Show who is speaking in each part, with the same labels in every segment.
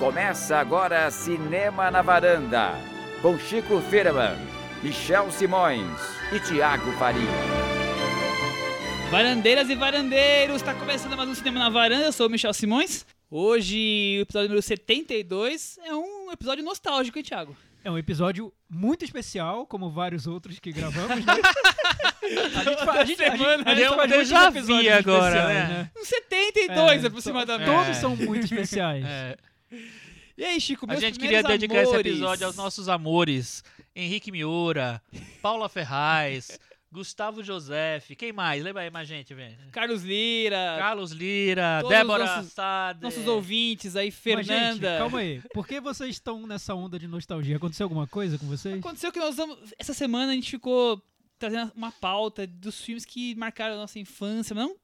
Speaker 1: Começa agora Cinema na Varanda, com Chico Firman, Michel Simões e Tiago Faria.
Speaker 2: Varandeiras e varandeiros, está começando mais um Cinema na Varanda, eu sou o Michel Simões. Hoje, o episódio número 72 é um episódio nostálgico, hein, Thiago?
Speaker 3: É um episódio muito especial, como vários outros que gravamos, né? a gente, fa- a gente, a gente, a gente
Speaker 4: um
Speaker 3: faz
Speaker 4: déjà vu
Speaker 3: episódios
Speaker 4: agora,
Speaker 3: especiais,
Speaker 4: né?
Speaker 2: Um 72
Speaker 3: É,
Speaker 2: aproximadamente.
Speaker 3: Todos
Speaker 4: É.
Speaker 3: são muito especiais.
Speaker 4: É,
Speaker 2: E aí, Chico,
Speaker 4: a
Speaker 2: meus
Speaker 4: gente queria
Speaker 2: primeiros
Speaker 4: dedicar esse
Speaker 2: amores.
Speaker 4: episódio aos nossos amores. Henrique Miura, Paula Ferraz, Gustavo José, quem mais? Lembra aí mais gente, velho.
Speaker 2: Carlos Lira,
Speaker 4: Carlos Lira, Débora
Speaker 2: nossos-
Speaker 4: Sade.
Speaker 2: nossos ouvintes aí,
Speaker 3: Mas,
Speaker 2: Fernanda.
Speaker 3: gente, calma aí. Por que vocês estão nessa onda de nostalgia? Aconteceu alguma coisa com vocês?
Speaker 2: Aconteceu que nós vamos. Essa semana a gente ficou trazendo uma pauta dos filmes que marcaram a nossa infância, mas não.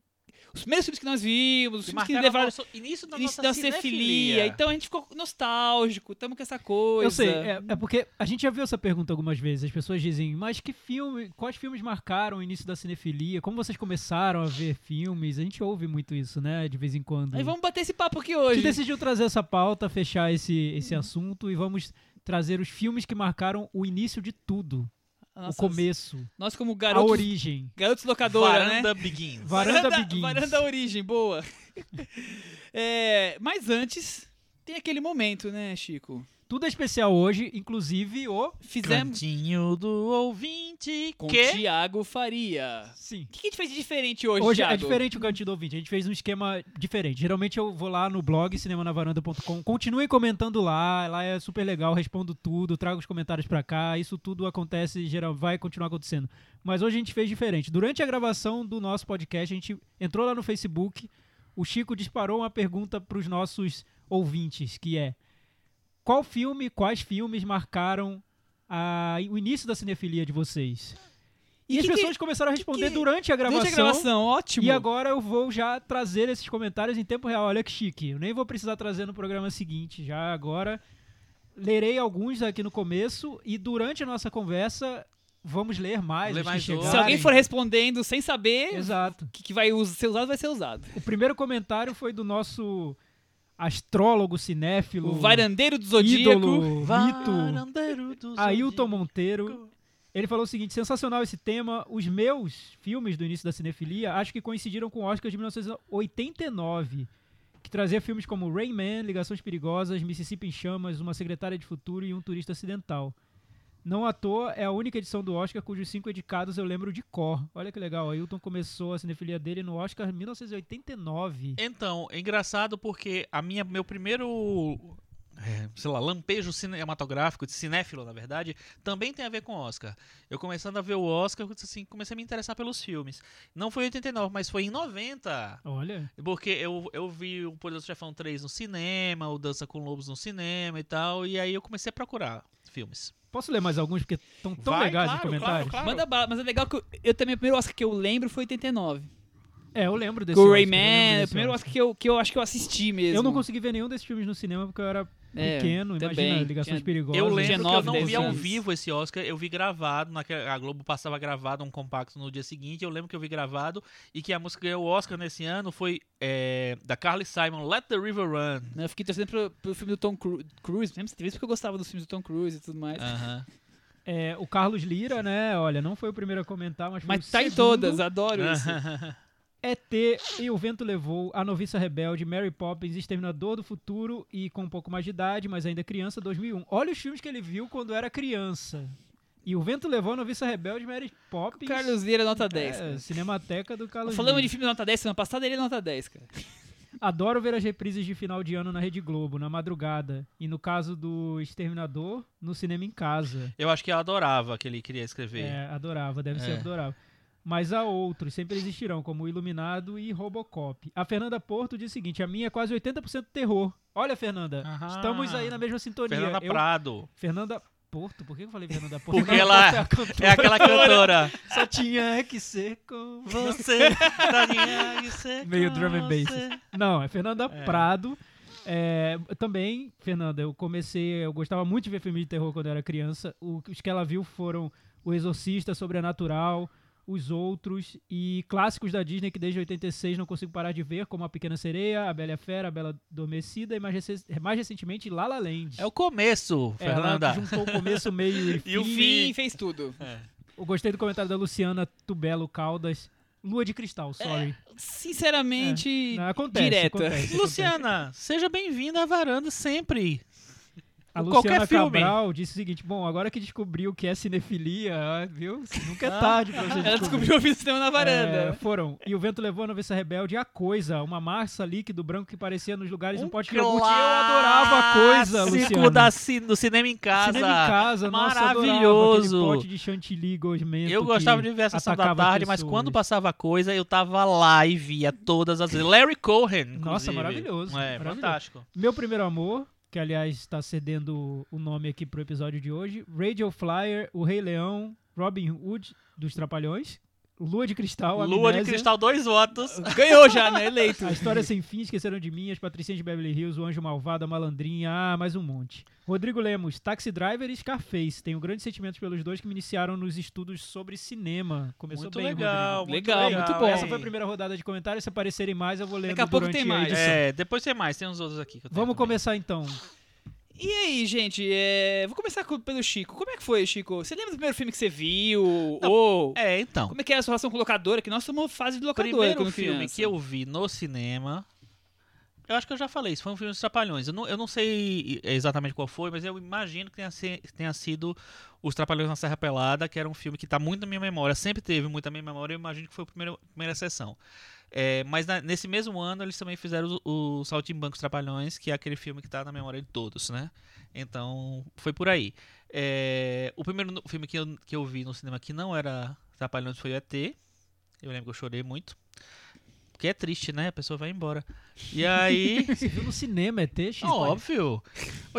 Speaker 2: Os primeiros filmes que nós vimos, os filmes que levaram.
Speaker 4: nosso início da
Speaker 2: Início
Speaker 4: nossa
Speaker 2: da cinefilia. Então a gente ficou nostálgico, tamo com essa coisa.
Speaker 3: Eu sei, é, é porque a gente já viu essa pergunta algumas vezes. As pessoas dizem, mas que filme, quais filmes marcaram o início da cinefilia? Como vocês começaram a ver filmes? A gente ouve muito isso, né? De vez em quando.
Speaker 2: Aí vamos bater esse papo aqui
Speaker 3: A
Speaker 2: hoje.
Speaker 3: gente decidiu trazer essa pauta, fechar esse, esse assunto e vamos trazer os filmes que marcaram o início de tudo.
Speaker 2: Nossas-
Speaker 3: O começo,
Speaker 2: Nós, como
Speaker 3: a
Speaker 2: garotos,
Speaker 3: origem.
Speaker 2: garotos locadora,
Speaker 4: Varanda
Speaker 2: né?
Speaker 4: Begins.
Speaker 3: Varanda Begins.
Speaker 2: Varanda Origem, boa. É, mas antes, tem aquele momento, né, Chico?
Speaker 3: Tudo é especial hoje, inclusive o.
Speaker 2: Fizemos
Speaker 4: Cantinho do ouvinte.
Speaker 2: com
Speaker 4: que?
Speaker 2: Tiago Faria.
Speaker 3: Sim.
Speaker 2: O que que a gente fez de diferente hoje,
Speaker 3: Hoje
Speaker 2: Thiago?
Speaker 3: é diferente o cantinho do ouvinte. A gente fez um esquema diferente. Geralmente eu vou lá no blog cinemanavaranda.com. Continuem comentando lá. Lá é super legal. Respondo tudo. Trago os comentários pra cá. Isso tudo acontece geral vai continuar acontecendo. Mas hoje a gente fez diferente. Durante a gravação do nosso podcast, a gente entrou lá no Facebook. O Chico disparou uma pergunta pros nossos ouvintes, que é: Qual filme, quais filmes marcaram a- o início da cinefilia de vocês? E,
Speaker 2: E
Speaker 3: as
Speaker 2: que que-
Speaker 3: pessoas começaram a responder
Speaker 2: que-
Speaker 3: durante a gravação.
Speaker 2: Durante a gravação, ótimo.
Speaker 3: E agora eu vou já trazer esses comentários em tempo real. Olha que chique. Eu nem vou precisar trazer no programa seguinte. Já agora lerei alguns aqui no começo e durante a nossa conversa vamos ler mais.
Speaker 4: Ler mais.
Speaker 2: Se alguém for respondendo sem saber
Speaker 3: Exato.
Speaker 2: o que, que vai ser usado, vai ser usado.
Speaker 3: O primeiro comentário foi do nosso astrólogo cinéfilo,
Speaker 2: O varandeiro do Zodíaco.
Speaker 3: ídolo, mito,
Speaker 4: Varandeiro do
Speaker 3: Ailton
Speaker 4: Zodíaco.
Speaker 3: Monteiro. Ele falou o seguinte: sensacional esse tema. Os meus filmes do início da cinefilia acho que coincidiram com o Oscar de 1989, que trazia filmes como Rayman, Ligações Perigosas, Mississippi em Chamas, Uma Secretária de Futuro e Um Turista Acidental. Não à toa, é a única edição do Oscar cujos cinco indicados eu lembro de cor. Olha que legal, Ailton começou a cinefilia dele no Oscar em 1989.
Speaker 4: Então, é engraçado porque a minha, meu primeiro, é, sei lá, lampejo cinematográfico, de cinéfilo, na verdade, também tem a ver com Oscar. Eu começando a ver o Oscar, assim, comecei a me interessar pelos filmes. Não foi em 89, mas foi em 90.
Speaker 3: Olha,
Speaker 4: Porque eu, eu vi o Poderoso Chefão 3 no cinema, o Dança com Lobos no cinema e tal, e aí eu comecei a procurar filmes.
Speaker 3: Posso ler mais alguns porque estão tão
Speaker 4: Vai,
Speaker 3: legais
Speaker 4: claro,
Speaker 3: os comentários?
Speaker 4: claro, claro.
Speaker 2: Manda bala, mas é legal que eu, eu também, o primeiro Oscar que eu lembro foi 89.
Speaker 3: É, eu lembro desse
Speaker 2: Com o Rayman, o primeiro
Speaker 3: Oscar.
Speaker 2: Oscar que eu, que eu acho que eu assisti mesmo.
Speaker 3: Eu não consegui ver nenhum desses filmes no cinema porque eu era
Speaker 2: É,
Speaker 3: pequeno,
Speaker 2: também.
Speaker 3: imagina, Ligações
Speaker 2: Tinha-
Speaker 3: Perigosas.
Speaker 4: Eu lembro que eu não vi ao
Speaker 2: anos.
Speaker 4: vivo esse Oscar, eu vi gravado, naquela, a Globo passava gravado um compacto no dia seguinte, eu lembro que eu vi gravado e que a música que ganhou o Oscar nesse ano foi é, da Carly Simon, Let the River Run.
Speaker 2: Eu fiquei torcendo pro, pro filme do Tom Cru- Cruise, mesmo se porque eu gostava dos filmes do Tom Cruise e tudo mais.
Speaker 4: Aham.
Speaker 3: É, o Carlos Lira, né, olha, não foi o primeiro a comentar, mas foi
Speaker 2: mas
Speaker 3: o
Speaker 2: tá em
Speaker 3: segundo.
Speaker 2: todas, adoro isso.
Speaker 3: ET e O Vento Levou, A Noviça Rebelde, Mary Poppins, Exterminador do Futuro e com um pouco mais de idade, mas ainda criança, 2001. Olha os filmes que ele viu quando era criança. E O Vento Levou, A Noviça Rebelde, Mary Poppins.
Speaker 2: Carlos Lira, nota 10.
Speaker 3: é. Cinemateca do Carlos
Speaker 2: Falamos de filme nota 10 semana passada, ele é nota 10, cara.
Speaker 3: Adoro ver as reprises de final de ano na Rede Globo, na madrugada. E no caso do Exterminador, no cinema em casa.
Speaker 4: Eu acho que eu adorava que ele queria escrever.
Speaker 3: É, adorava, deve ser
Speaker 4: É.
Speaker 3: adorável. Mas há outros, sempre existirão, como o Iluminado e Robocop. A Fernanda Porto diz o seguinte: a minha é quase 80% terror. Olha, Fernanda,
Speaker 4: Aham.
Speaker 3: estamos aí na mesma sintonia.
Speaker 4: Fernanda
Speaker 3: Eu-
Speaker 4: Prado.
Speaker 3: Fernanda Porto, por que eu falei Fernanda Porto?
Speaker 4: Porque ela
Speaker 3: cantora.
Speaker 4: é aquela cantora.
Speaker 3: Só tinha que ser com
Speaker 4: Você, Tadinha, isso é
Speaker 3: Meio
Speaker 4: com
Speaker 3: drum and bass. Não, é Fernanda
Speaker 4: É.
Speaker 3: Prado. É, também, Fernanda, eu comecei. Eu gostava muito de ver filme de terror quando eu era criança. O- os que ela viu foram O Exorcista, Sobrenatural, Os Outros e clássicos da Disney que desde 86 não consigo parar de ver, como A Pequena Sereia, A Bela e a Fera, A Bela Adormecida e mais, rece- mais recentemente La La Land.
Speaker 4: É o começo,
Speaker 3: É,
Speaker 4: Fernanda.
Speaker 3: juntou o começo, meio e,
Speaker 4: E o
Speaker 3: fim.
Speaker 2: Fim fez tudo.
Speaker 3: Eu gostei do comentário da Luciana Tubelo Caldas. Lua de Cristal, sorry.
Speaker 2: Sinceramente,
Speaker 3: Não, acontece,
Speaker 2: direta.
Speaker 3: acontece, acontece.
Speaker 4: Luciana, seja bem-vinda à varanda sempre.
Speaker 3: A
Speaker 4: Qualquer
Speaker 3: Luciana
Speaker 4: filme.
Speaker 3: Cabral disse o seguinte: bom, agora que descobriu o que é cinefilia, ah, viu? Nunca é
Speaker 4: Ah.
Speaker 3: tarde pra você
Speaker 2: Ela descobriu o cinema na
Speaker 3: É,
Speaker 2: varanda.
Speaker 3: foram. E o vento levou a noviça rebelde a coisa, uma massa líquido branco que parecia nos lugares um, pote de iogurte. Eu adorava a coisa, Luciana.
Speaker 4: da ci- do cinema em casa.
Speaker 3: Cinema em casa, nossa,
Speaker 4: Maravilhoso.
Speaker 3: aquele pote de chantilly gosmento
Speaker 4: Eu gostava de ver a sessão da tarde, mas
Speaker 3: pessoas.
Speaker 4: quando passava coisa, eu tava lá e via todas as vezes. Larry Cohen, inclusive.
Speaker 3: Nossa, maravilhoso,
Speaker 4: É,
Speaker 3: maravilhoso.
Speaker 4: fantástico.
Speaker 3: Meu primeiro amor, que aliás está cedendo o nome aqui pro episódio de hoje, Radio Flyer, O Rei Leão, Robin Hood dos Trapalhões, Lua de Cristal,
Speaker 4: Lua de Cristal, dois votos.
Speaker 2: Ganhou já, né? Eleito.
Speaker 3: A História Sem Fim, Esqueceram de Mim, As Patricinhas de Beverly Hills, O Anjo Malvado, A Malandrinha, ah, mais um monte. Rodrigo Lemos, Taxi Driver e Scarface. Tenho grandes sentimentos pelos dois que me iniciaram nos estudos sobre cinema. Começou
Speaker 4: Muito
Speaker 3: bem,
Speaker 4: legal,
Speaker 3: Rodrigo.
Speaker 2: muito Legal, muito bom.
Speaker 3: Essa foi a primeira rodada de comentários. Se aparecerem mais, eu vou lendo
Speaker 2: Daqui a pouco tem mais.
Speaker 4: É, depois tem mais, tem uns outros aqui. que eu tenho
Speaker 3: Vamos
Speaker 4: também.
Speaker 3: começar então.
Speaker 2: E aí, gente, é, vou começar com- pelo Chico. Como é que foi, Chico? Você lembra do primeiro filme que você viu? Ou
Speaker 4: É, então.
Speaker 2: como é que era a sua relação com locadora? Que nós somos fase de locadora
Speaker 4: primeiro
Speaker 2: quando
Speaker 4: filme
Speaker 2: criança.
Speaker 4: que eu vi no cinema. Eu acho que eu já falei, isso foi um filme dos Trapalhões. Eu não, eu não sei exatamente qual foi, mas eu imagino que tenha, se- tenha sido Os Trapalhões na Serra Pelada, que era um filme que está muito na minha memória. Sempre teve muito na minha memória, eu imagino que foi a primeira, primeira sessão. É, mas na- nesse mesmo ano eles também fizeram o, o Saltimbancos Trapalhões, que é aquele filme que está na memória de todos, né? Então, foi por aí. É, o primeiro filme que eu, que eu vi no cinema que não era Trapalhões foi o ET. Eu lembro que eu chorei muito. Porque é triste, né? A pessoa vai embora. E aí.
Speaker 3: Você viu no cinema, ET? X?
Speaker 4: óbvio.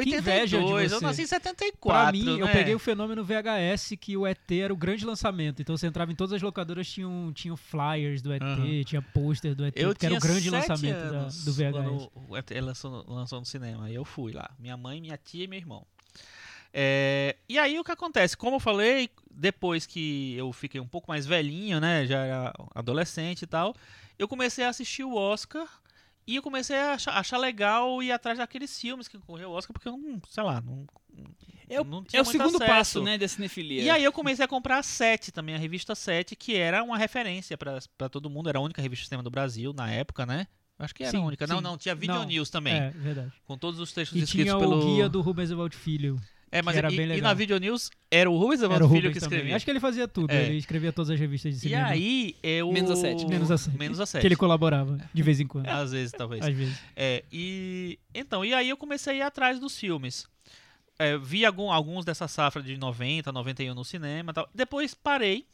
Speaker 3: Que inveja de
Speaker 4: 82. Eu nasci em 74.
Speaker 3: Pra mim, eu
Speaker 4: né?
Speaker 3: peguei o fenômeno VHS que o ET era o grande lançamento. Então você entrava em todas as locadoras, tinham, tinham flyers do ET,
Speaker 4: Aham.
Speaker 3: tinha pôster do ET,
Speaker 4: Eu
Speaker 3: porque era o
Speaker 4: tinha
Speaker 3: grande lançamento da- do VHS.
Speaker 4: O ET lançou, lançou no cinema. E eu fui lá. Minha mãe, minha tia e meu irmão. É, e aí o que acontece? Como eu falei, depois que eu fiquei um pouco mais velhinho, né? Já era adolescente e tal, eu comecei a assistir o Oscar. E eu comecei a achar, achar legal ir atrás daqueles filmes que concorreu ao Oscar, porque eu não, sei lá, não,
Speaker 2: É o,
Speaker 4: não tinha
Speaker 2: é o segundo
Speaker 4: acesso.
Speaker 2: passo, né, da cinefilia.
Speaker 4: E aí eu comecei a comprar a Sete também, a revista Sete, que era uma referência pra pra todo mundo, era a única revista de cinema do Brasil na época, né? Acho que era
Speaker 3: Sim,
Speaker 4: a única. Não,
Speaker 3: sim.
Speaker 4: não, tinha Video
Speaker 3: Não,
Speaker 4: News também,
Speaker 3: É, verdade.
Speaker 4: com todos os textos
Speaker 3: E
Speaker 4: escritos
Speaker 3: tinha
Speaker 4: pelo
Speaker 3: o guia do Rubens Evald Filho.
Speaker 4: É, mas
Speaker 3: era
Speaker 4: e,
Speaker 3: bem
Speaker 4: e
Speaker 3: legal.
Speaker 4: na Video News era o Rubens
Speaker 3: Era o
Speaker 4: Evandro Filho
Speaker 3: Rubens
Speaker 4: que
Speaker 3: também.
Speaker 4: escrevia.
Speaker 3: Acho que ele fazia tudo,
Speaker 4: É.
Speaker 3: ele escrevia todas as revistas de
Speaker 4: E
Speaker 3: cinema.
Speaker 4: aí eu
Speaker 2: Menos a sete.
Speaker 3: Menos a sete.
Speaker 4: Menos a sete.
Speaker 3: Que ele colaborava, de vez em quando.
Speaker 4: Às vezes, talvez.
Speaker 3: Às vezes.
Speaker 4: É, e então, e aí eu comecei a ir atrás dos filmes. É, vi algum, alguns dessa safra de 90, 91 no cinema e tal. Depois parei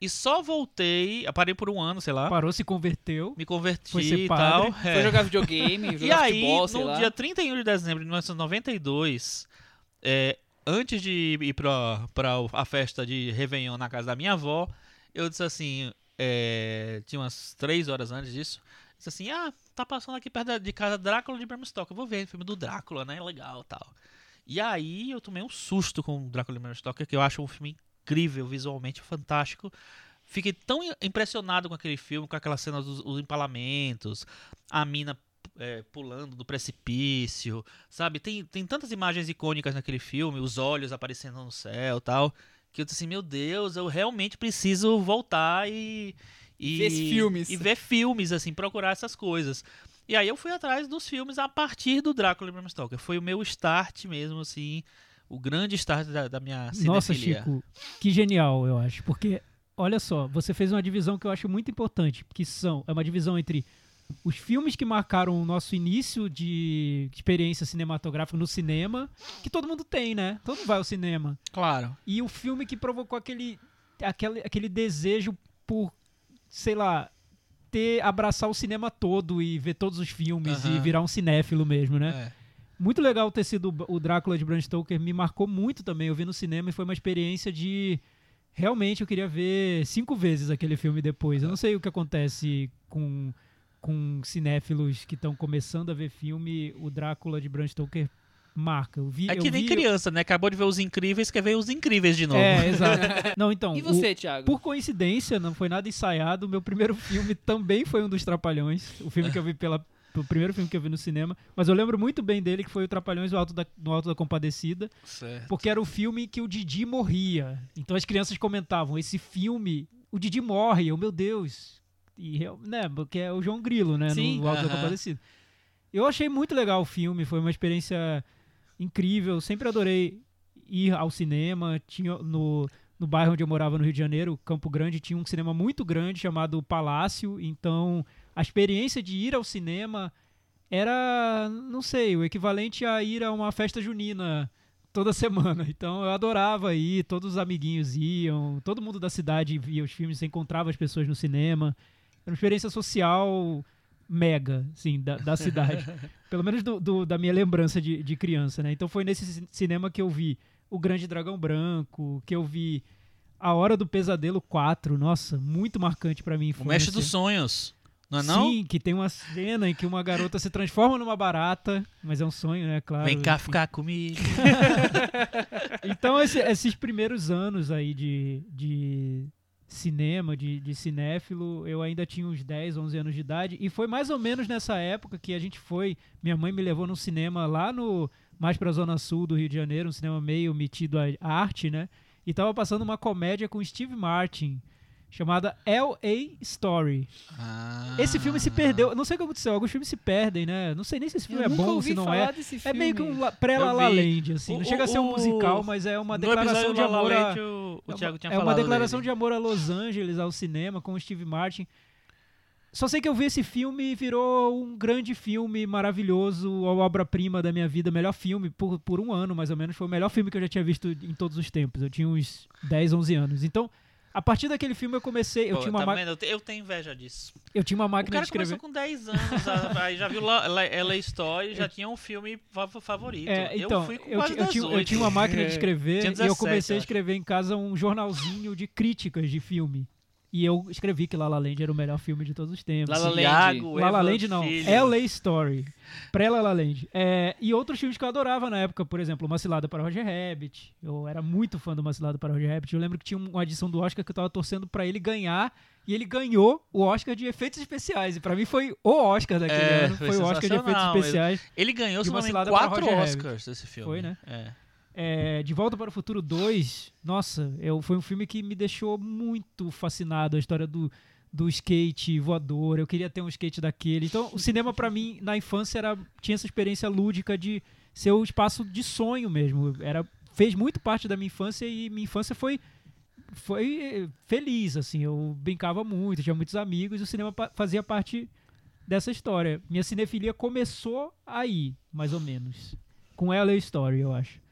Speaker 4: e só voltei, parei por um ano, sei lá,
Speaker 3: Parou, se converteu.
Speaker 4: me converti
Speaker 3: Foi ser
Speaker 4: e tal.
Speaker 2: Foi
Speaker 4: é.
Speaker 2: jogar videogame,
Speaker 4: E
Speaker 2: jogar
Speaker 4: aí,
Speaker 2: futebol, sei
Speaker 4: no
Speaker 2: lá.
Speaker 4: dia 31 de dezembro de 1992, é, antes de ir pra, a festa de Réveillon na casa da minha avó, eu disse assim, é, tinha umas três horas antes disso, disse assim, ah, tá passando aqui perto de casa Drácula de Bram Stoker, vou ver o filme do Drácula, né, legal tal. E aí eu tomei um susto com o Drácula de Bram Stoker, que eu acho um filme incrível, visualmente fantástico. Fiquei tão impressionado com aquele filme, com aquelas cenas dos os empalamentos, a mina é, pulando do precipício, sabe? Tem, tem tantas imagens icônicas naquele filme, os olhos aparecendo no céu tal, que eu disse assim, meu Deus, eu realmente preciso voltar e... e
Speaker 2: Ver esses filmes.
Speaker 4: E ver filmes, assim, procurar essas coisas. E aí eu fui atrás dos filmes a partir do Drácula de Bram Stoker. Foi o meu start mesmo, assim, o grande start da, da minha
Speaker 3: Nossa,
Speaker 4: cinefilia.
Speaker 3: Chico, que genial, eu acho. Porque, olha só, você fez uma divisão que eu acho muito importante, que são, é uma divisão entre os filmes que marcaram o nosso início de experiência cinematográfica no cinema, que todo mundo tem, né? Todo mundo vai ao cinema.
Speaker 4: Claro.
Speaker 3: E o filme que provocou aquele, aquele, aquele desejo por, sei lá, ter, abraçar o cinema todo e ver todos os filmes e
Speaker 4: Aham.
Speaker 3: virar um cinéfilo mesmo, né?
Speaker 4: É.
Speaker 3: Muito legal ter sido o Drácula de Bram Stoker, me marcou muito também. Eu vi no cinema e foi uma experiência de. Realmente eu queria ver cinco vezes aquele filme depois. Eu não sei o que acontece com, com cinéfilos que estão começando a ver filme. O Drácula de Bram Stoker marca. Eu vi,
Speaker 4: É
Speaker 3: eu
Speaker 4: que nem
Speaker 3: vi-
Speaker 4: criança, né? Acabou de ver os incríveis, quer ver os incríveis de novo.
Speaker 3: É, exato. Não, então.
Speaker 2: E
Speaker 3: o-
Speaker 2: você, Thiago?
Speaker 3: Por coincidência, não foi nada ensaiado. O meu primeiro filme também foi um dos Trapalhões. O filme que eu vi pela. O primeiro filme que eu vi no cinema. Mas eu lembro muito bem dele, que foi o Trapalhões no Alto da, no Alto da Compadecida.
Speaker 4: Certo.
Speaker 3: Porque era o filme que o Didi morria. Então as crianças comentavam: esse filme, o Didi morre. Eu, meu Deus. E, né, porque é o João Grilo, né?
Speaker 2: Sim.
Speaker 3: No Alto da
Speaker 4: Aham.
Speaker 3: Compadecida. Eu achei muito legal o filme. Foi uma experiência incrível. Sempre adorei ir ao cinema. Tinha no, no bairro onde eu morava, no Rio de Janeiro, Campo Grande, tinha um cinema muito grande chamado Palácio. Então, a experiência de ir ao cinema era, não sei, o equivalente a ir a uma festa junina toda semana. Então, eu adorava ir, todos os amiguinhos iam, todo mundo da cidade via os filmes, você encontrava as pessoas no cinema. Era uma experiência social mega, assim, da, da cidade. Pelo menos do, do- da minha lembrança de, de criança, né? Então foi nesse ci- cinema que eu vi O Grande Dragão Branco, que eu vi A Hora do Pesadelo 4. Nossa, muito marcante pra mim.
Speaker 4: O Mestre dos Sonhos. Não é não?
Speaker 3: Sim, que tem uma cena em que uma garota se transforma numa barata, mas é um sonho, né? Claro.
Speaker 4: Vem cá
Speaker 3: enfim.
Speaker 4: ficar comigo.
Speaker 3: Então, esse- esses primeiros anos aí de, de cinema, de, de cinéfilo, eu ainda tinha uns 10, 11 anos de idade. E foi mais ou menos nessa época que a gente foi. Minha mãe me levou num cinema lá no. Mais pra Zona Sul do Rio de Janeiro, um cinema meio metido à arte, né? E tava passando uma comédia com Steve Martin, chamada L.A. Story.
Speaker 4: Ah.
Speaker 3: Esse filme se perdeu. Não sei o que aconteceu, alguns filmes se perdem, né? Não sei nem se esse filme
Speaker 2: Eu
Speaker 3: é bom se não é. É meio que um la- pré-La La. Land, assim. Não
Speaker 4: O-
Speaker 3: chega a ser um musical, mas é uma declaração de
Speaker 4: do La La
Speaker 3: amor a...
Speaker 4: Land, o, o
Speaker 3: é
Speaker 4: Thiago
Speaker 3: uma-
Speaker 4: tinha
Speaker 3: é uma declaração
Speaker 4: dele.
Speaker 3: de amor a Los Angeles, ao cinema, com o Steve Martin. Só sei que eu vi esse filme e virou um grande filme maravilhoso, a obra-prima da minha vida, melhor filme por, por um ano, mais ou menos. Foi o melhor filme que eu já tinha visto em todos os tempos. Eu tinha uns 10, 11 anos. Então, a partir daquele filme eu comecei. Eu,
Speaker 4: Pô,
Speaker 3: tinha, uma
Speaker 4: tá
Speaker 3: ma-
Speaker 4: vendo? Eu te- Eu tenho inveja disso.
Speaker 3: eu tinha uma
Speaker 4: O
Speaker 3: máquina
Speaker 4: cara
Speaker 3: de escrever.
Speaker 4: começou com 10 anos, aí já viu La- La- LA Story, já tinha um filme fa- favorito.
Speaker 3: É, então,
Speaker 4: eu fui com
Speaker 3: eu,
Speaker 4: quase
Speaker 3: eu tinha, eu
Speaker 4: 18.
Speaker 3: tinha uma máquina de escrever e eu
Speaker 4: 17,
Speaker 3: comecei a
Speaker 4: eu
Speaker 3: escrever em casa um jornalzinho de críticas de filme. E eu escrevi que La La Land era o melhor filme de todos os tempos.
Speaker 2: La La Land.
Speaker 3: La La Land não,
Speaker 4: Filho.
Speaker 3: LA Story. Pré-La La Land. É, e outros filmes que eu adorava na época, por exemplo, Uma Cilada para Roger Rabbit. Eu era muito fã do Uma Cilada para Roger Rabbit. Eu lembro que tinha uma edição do Oscar que eu tava torcendo pra ele ganhar. E ele ganhou o Oscar de efeitos especiais. E pra mim foi o Oscar daquele
Speaker 4: É,
Speaker 3: ano.
Speaker 4: foi
Speaker 3: Foi o Oscar de efeitos
Speaker 4: sensacional, ele-
Speaker 3: especiais.
Speaker 4: Ele ganhou, se não me
Speaker 3: para
Speaker 4: quatro
Speaker 3: Roger Rabbit.
Speaker 4: Oscars esse filme.
Speaker 3: Foi, né?
Speaker 4: É.
Speaker 3: É, de Volta para o Futuro 2, nossa, eu, foi um filme que me deixou muito fascinado. A história do, do skate voador, eu queria ter um skate daquele. Então, o cinema pra mim, na infância, era, tinha essa experiência lúdica de ser o espaço de sonho mesmo. Era, fez muito parte da minha infância e minha infância foi, foi eh, feliz, assim. Eu brincava muito, tinha muitos amigos e o cinema fazia parte dessa história. Minha cinefilia começou aí, mais ou menos. Com LA Story, eu acho.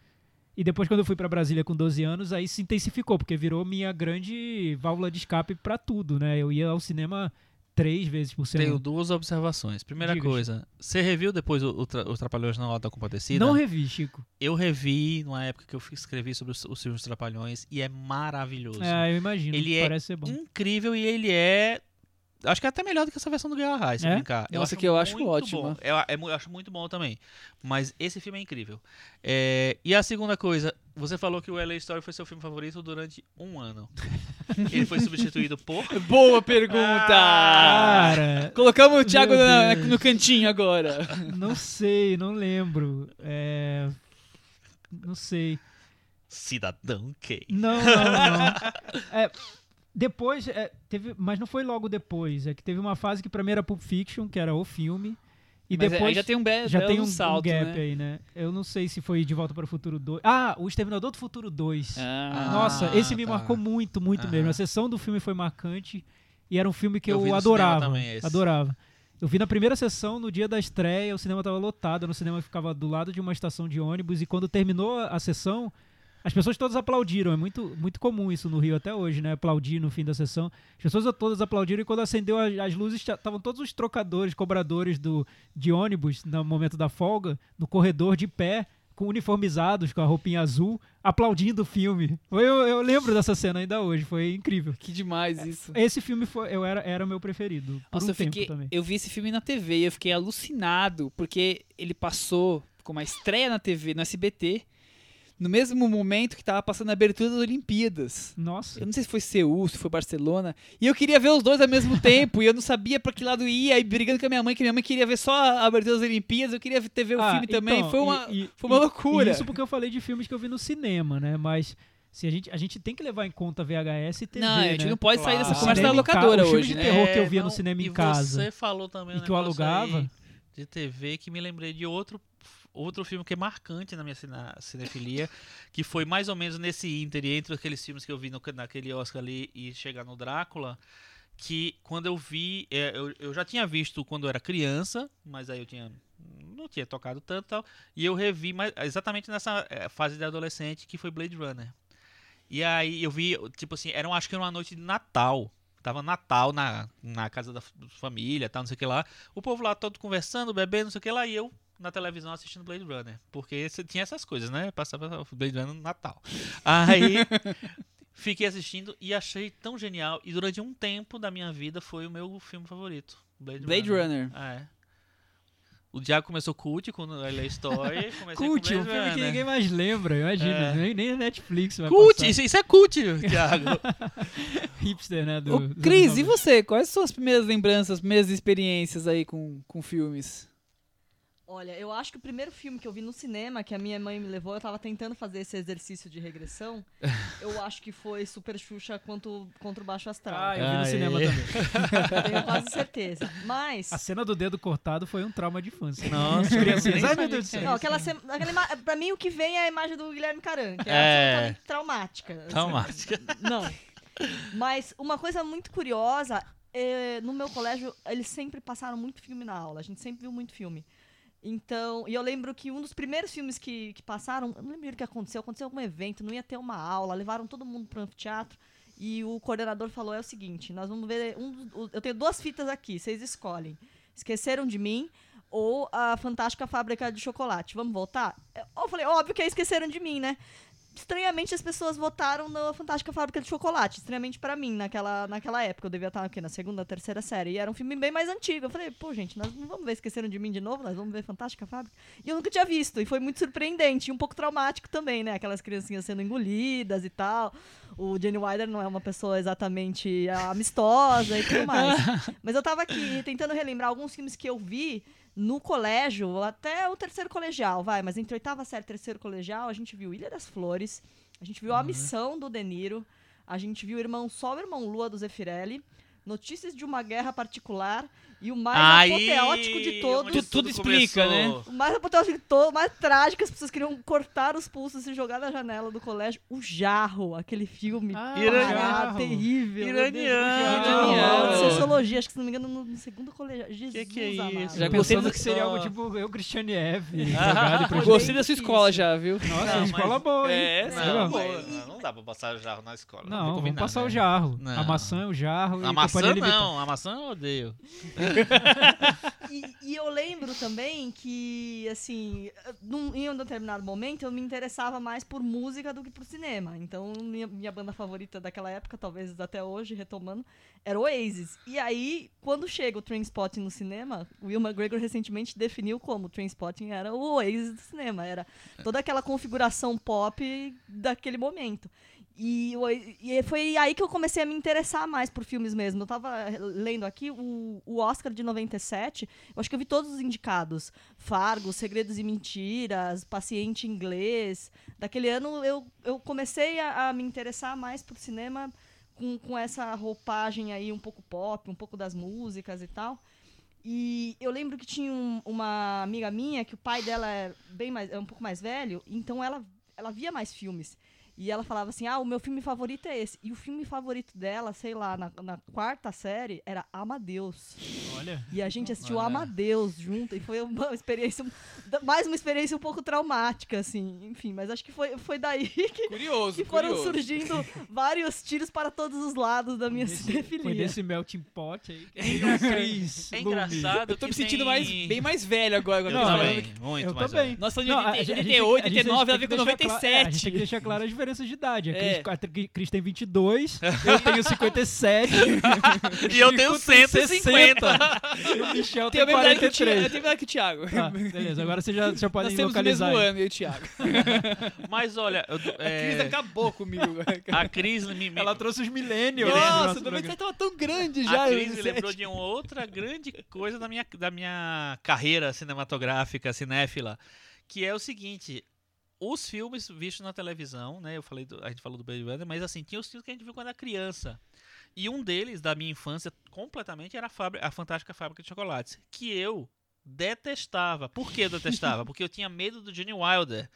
Speaker 3: E depois, quando eu fui pra Brasília com 12 anos, aí se intensificou, porque virou minha grande válvula de escape pra tudo, né? Eu ia ao cinema três vezes por semana.
Speaker 4: Tenho duas observações. Primeira
Speaker 3: Diga,
Speaker 4: coisa, você reviu depois o, o, Tra- o Trapalhões na Alta Compadecida?
Speaker 3: Não revi, Chico.
Speaker 4: Eu revi numa época que eu escrevi sobre os, os filmes Trapalhões e é maravilhoso.
Speaker 3: É, eu imagino.
Speaker 4: Ele é. Incrível e ele é. Acho que é até melhor do que essa versão do Guerra High, se
Speaker 3: É?
Speaker 4: brincar.
Speaker 2: Nossa, que eu acho
Speaker 4: bom. Eu, é eu acho muito bom também. Mas esse filme é incrível. É, e a segunda coisa, você falou que o LA Story foi seu filme favorito durante um ano. Ele foi substituído por.
Speaker 2: Boa pergunta!
Speaker 3: Cara,
Speaker 2: Colocamos o Thiago na- no cantinho agora.
Speaker 3: não sei, não lembro. É... Não sei.
Speaker 4: Cidadão Kane.
Speaker 3: Não, não, não. É, depois, é, teve, mas não foi logo depois. É que teve uma fase que pra mim era Pulp Fiction, que era o filme. E
Speaker 2: Mas
Speaker 3: depois
Speaker 2: aí já tem um, be
Speaker 3: já
Speaker 2: belo
Speaker 3: tem um, um
Speaker 2: salto,
Speaker 3: gap
Speaker 2: né?
Speaker 3: aí, né? Eu não sei se foi De Volta para o Futuro 2. Ah, O Exterminador do Futuro 2.
Speaker 2: Ah,
Speaker 3: Nossa,
Speaker 4: Ah,
Speaker 3: esse me
Speaker 4: tá.
Speaker 3: marcou muito, muito
Speaker 4: Aham.
Speaker 3: mesmo. A sessão do filme foi marcante e era um filme que
Speaker 4: Eu
Speaker 3: eu, adorava.
Speaker 4: também, esse.
Speaker 3: Adorava. Eu vi na primeira sessão, no dia da estreia, o cinema estava lotado, no cinema ficava do lado de uma estação de ônibus e quando terminou a sessão, as pessoas todas aplaudiram. É muito, muito comum isso no Rio até hoje, né? Aplaudir no fim da sessão. As pessoas todas aplaudiram e quando acendeu as, as luzes, estavam todos os trocadores, cobradores do, de ônibus no momento da folga, no corredor de pé, com uniformizados, com a roupinha azul, aplaudindo o filme. Eu, eu lembro dessa cena ainda hoje, foi incrível.
Speaker 2: que demais isso.
Speaker 3: Esse filme foi, eu era, era o meu preferido.
Speaker 2: Nossa,
Speaker 3: um
Speaker 2: eu fiquei. Eu vi esse filme na TV e eu fiquei alucinado, porque ele passou como a estreia na TV, no SBT, no mesmo momento que tava passando a abertura das Olimpíadas.
Speaker 3: Nossa.
Speaker 2: Eu não sei se foi Seul, se foi Barcelona. E eu queria ver os dois ao mesmo tempo. e eu não sabia pra que lado ia. E brigando com a minha mãe, que minha mãe queria ver só a abertura das Olimpíadas. Eu queria ter ver o
Speaker 3: Ah,
Speaker 2: filme também.
Speaker 3: então,
Speaker 2: Foi uma,
Speaker 3: e- e-
Speaker 2: foi uma
Speaker 3: e-
Speaker 2: loucura.
Speaker 3: e Isso porque eu falei de filmes que eu vi no cinema, né? Mas se a gente, a gente tem que levar em conta VHS e TV,
Speaker 2: não, a gente
Speaker 3: né?
Speaker 2: não pode sair dessa
Speaker 4: Claro.
Speaker 2: conversa da locadora
Speaker 3: o filme
Speaker 2: hoje,
Speaker 3: de
Speaker 2: né?
Speaker 3: terror que eu via no cinema em
Speaker 4: e
Speaker 3: casa
Speaker 4: Você falou também
Speaker 3: e que eu alugava.
Speaker 4: de TV que me lembrei de outro outro filme que é marcante na minha cine- cinefilia, que foi mais ou menos nesse ínter entre aqueles filmes que eu vi no, naquele Oscar ali e chegar no Drácula, que quando eu vi, é, eu, eu já tinha visto quando eu era criança, mas aí eu tinha não tinha tocado tanto e tal, e eu revi mais, exatamente nessa é, fase de adolescente que foi Blade Runner. E aí eu vi, tipo assim, era, acho que era uma noite de Natal. Tava Natal na, na casa da família, tal, não sei o que lá. O povo lá todo conversando, bebendo, não sei o que lá, e eu na televisão assistindo Blade Runner. Porque tinha essas coisas, né? Passava Blade Runner no Natal. Aí fiquei assistindo e achei tão genial. E durante um tempo da minha vida foi o meu filme favorito. Blade,
Speaker 2: Blade Runner.
Speaker 4: Ah, é. O Diago começou cult com a Story. Comecei
Speaker 3: Cult,
Speaker 4: com
Speaker 3: um filme que
Speaker 4: Runner.
Speaker 3: ninguém mais lembra, imagina.
Speaker 4: É.
Speaker 3: Nem, nem a Netflix vai
Speaker 4: Cult,
Speaker 3: passar.
Speaker 4: isso, isso é cult, Thiago.
Speaker 3: Hipster, né? Do,
Speaker 2: Ô, Cris, e
Speaker 3: 90.
Speaker 2: você? Quais são as primeiras lembranças, primeiras experiências aí com, com filmes?
Speaker 5: Olha, eu acho que o primeiro filme que eu vi no cinema, que a minha mãe me levou, eu tava tentando fazer esse exercício de regressão. eu acho que foi Super Xuxa quanto, contra o Baixo Astral.
Speaker 3: Ah, eu vi no
Speaker 4: Aê.
Speaker 3: cinema também.
Speaker 5: Eu tenho quase certeza. Mas.
Speaker 3: A cena do dedo cortado foi um trauma de infância.
Speaker 4: Nossa,
Speaker 3: As criancinhas.
Speaker 4: nem
Speaker 3: Ai, meu Deus do céu.
Speaker 5: Não, aquela, cena- aquela ima- pra mim o que vem é a imagem do Guilherme Caran, que é,
Speaker 4: É.
Speaker 5: absolutamente traumática.
Speaker 4: Traumática.
Speaker 5: Não. Mas uma coisa muito curiosa, é, no meu colégio, eles sempre passaram muito filme na aula. A gente sempre viu muito filme. Então, e eu lembro que um dos primeiros filmes que, que passaram, eu não lembro o que aconteceu, aconteceu algum evento, não ia ter uma aula, levaram todo mundo pro anfiteatro. E o coordenador falou: é o seguinte, nós vamos ver. Um, o- eu tenho duas fitas aqui, vocês escolhem. Esqueceram de mim ou a Fantástica Fábrica de Chocolate. Vamos voltar? Eu falei, óbvio que é esqueceram de mim, né? Estranhamente as pessoas votaram na Fantástica Fábrica de Chocolate. Estranhamente pra mim, naquela, naquela época. Eu devia estar aqui na segunda, terceira série. E era um filme bem mais antigo. Eu falei, pô, gente, nós não vamos ver Esqueceram de Mim de novo, nós vamos ver Fantástica Fábrica. E eu nunca tinha visto. E foi muito surpreendente. E um pouco traumático também, né? Aquelas criancinhas sendo engolidas e tal. O Jenny Wilder não é uma pessoa exatamente amistosa e tudo mais. Mas eu tava aqui tentando relembrar alguns filmes que eu vi no colégio, até o terceiro colegial, vai, mas entre oitava série e terceiro colegial, a gente viu Ilha das Flores, a gente viu A Missão do De Niro, a gente viu Irmão Sol Irmão Lua do Zeffirelli, Notícias de uma Guerra Particular e o mais
Speaker 4: Aí,
Speaker 5: apoteótico de todos.
Speaker 4: onde
Speaker 2: Tu- tudo explica,
Speaker 4: começou.
Speaker 5: O mais apoteótico de todo, o mais trágico, as pessoas queriam cortar os pulsos e jogar na janela do colégio. O Jarro, aquele filme
Speaker 3: Ah,
Speaker 4: Iraniano.
Speaker 5: parado, terrível.
Speaker 4: Iraniano.
Speaker 5: Iraniano. Sociologia, acho que se não me engano, no, no segundo colegial. Jesus
Speaker 4: que é
Speaker 5: amado.
Speaker 4: isso?
Speaker 2: Já
Speaker 3: pensando
Speaker 2: do-
Speaker 3: que seria algo tipo eu, Christiane F.
Speaker 4: Ah,
Speaker 2: Gostei da sua escola já, viu?
Speaker 3: Nossa,
Speaker 4: Não,
Speaker 3: escola boa, hein?
Speaker 2: É,
Speaker 3: Legal.
Speaker 4: Não, mas não, não dá pra passar jarro na escola.
Speaker 3: Não,
Speaker 4: tem
Speaker 3: vamos passar
Speaker 4: né?
Speaker 3: o jarro.
Speaker 4: Não.
Speaker 3: A maçã, o jarro
Speaker 4: A maçã não, a maçã eu odeio.
Speaker 5: E, eu lembro também que, assim, num, em um determinado momento eu me interessava mais por música do que por cinema. Então, minha, minha banda favorita daquela época, talvez até hoje, retomando, era Oasis. E aí, quando chega o Trainspotting no cinema, o Will McGregor recentemente definiu como o Trainspotting era o Oasis do cinema. Era toda aquela configuração pop daquele momento. E, e foi aí que eu comecei a me interessar mais por filmes mesmo. Eu tava lendo aqui o, o Oscar de 97, eu acho que eu vi todos os indicados. Fargo, Segredos e Mentiras, Paciente Inglês. Daquele ano eu, eu comecei a, a me interessar mais por cinema com, com essa roupagem aí um pouco pop, um pouco das músicas e tal. E eu lembro que tinha um- uma amiga minha que o pai dela é bem mais, é um pouco mais velho, então ela, ela via mais filmes. E ela falava assim: Ah, o meu filme favorito é esse. E o filme favorito dela, sei lá, na, na quarta série, era Amadeus.
Speaker 3: Olha.
Speaker 5: E a gente assistiu
Speaker 4: Olha.
Speaker 5: Amadeus junto. E foi uma experiência, mais uma experiência um pouco traumática, assim. Enfim, mas acho que foi, foi daí que,
Speaker 2: Curioso,
Speaker 5: que foram
Speaker 2: curioso.
Speaker 5: surgindo vários tiros para todos os lados da minha cinefilia.
Speaker 3: Foi desse melting pot aí.
Speaker 4: É
Speaker 3: Cris,
Speaker 4: É engraçado
Speaker 2: Eu tô me sentindo
Speaker 4: tem-
Speaker 2: mais, bem mais velho agora. agora
Speaker 3: Não,
Speaker 2: eu
Speaker 4: Também, muito
Speaker 3: Eu
Speaker 4: mais
Speaker 3: também.
Speaker 4: velho.
Speaker 3: Não,
Speaker 2: de
Speaker 3: a
Speaker 2: 80,
Speaker 3: gente- a gente
Speaker 2: 88,
Speaker 3: tem que-
Speaker 2: 89, ela
Speaker 3: a
Speaker 2: veio com
Speaker 3: tem que deixar cla- é, A gente tem que
Speaker 2: 97.
Speaker 3: deixar clara a diferença. Diferença de idade. A
Speaker 2: É.
Speaker 3: Cris, a Cris- Cris tem 22, eu tenho 57
Speaker 4: E eu tenho
Speaker 3: Chico tem
Speaker 4: 150.
Speaker 3: e o Michel
Speaker 2: Tem
Speaker 3: tem
Speaker 2: mesma idade que o Thiago.
Speaker 3: 43.
Speaker 2: Eu tenho que o Thiago.
Speaker 3: Tá, beleza, agora você já, já pode
Speaker 2: Nós temos o mesmo
Speaker 3: localizar. aí.
Speaker 2: ano, eu e o Thiago.
Speaker 4: Mas olha, eu-
Speaker 2: A Cris
Speaker 4: é,
Speaker 2: acabou comigo.
Speaker 4: a Cris me,
Speaker 3: Ela trouxe os millennials.
Speaker 2: Nossa,
Speaker 3: nosso
Speaker 2: 97 tava tão grande já.
Speaker 4: a Cris me
Speaker 2: 97.
Speaker 4: lembrou de uma outra grande coisa da minha, da minha carreira cinematográfica, cinéfila, que é o seguinte. Os filmes vistos na televisão, né? Eu falei, do- a gente falou do Blade Runner, mas assim, tinha os filmes que a gente viu quando era criança. E um deles, da minha infância, completamente, era a, Fábrica- a Fantástica Fábrica de Chocolates. Que eu detestava. Por que eu detestava? Porque eu tinha medo do Gene Wilder.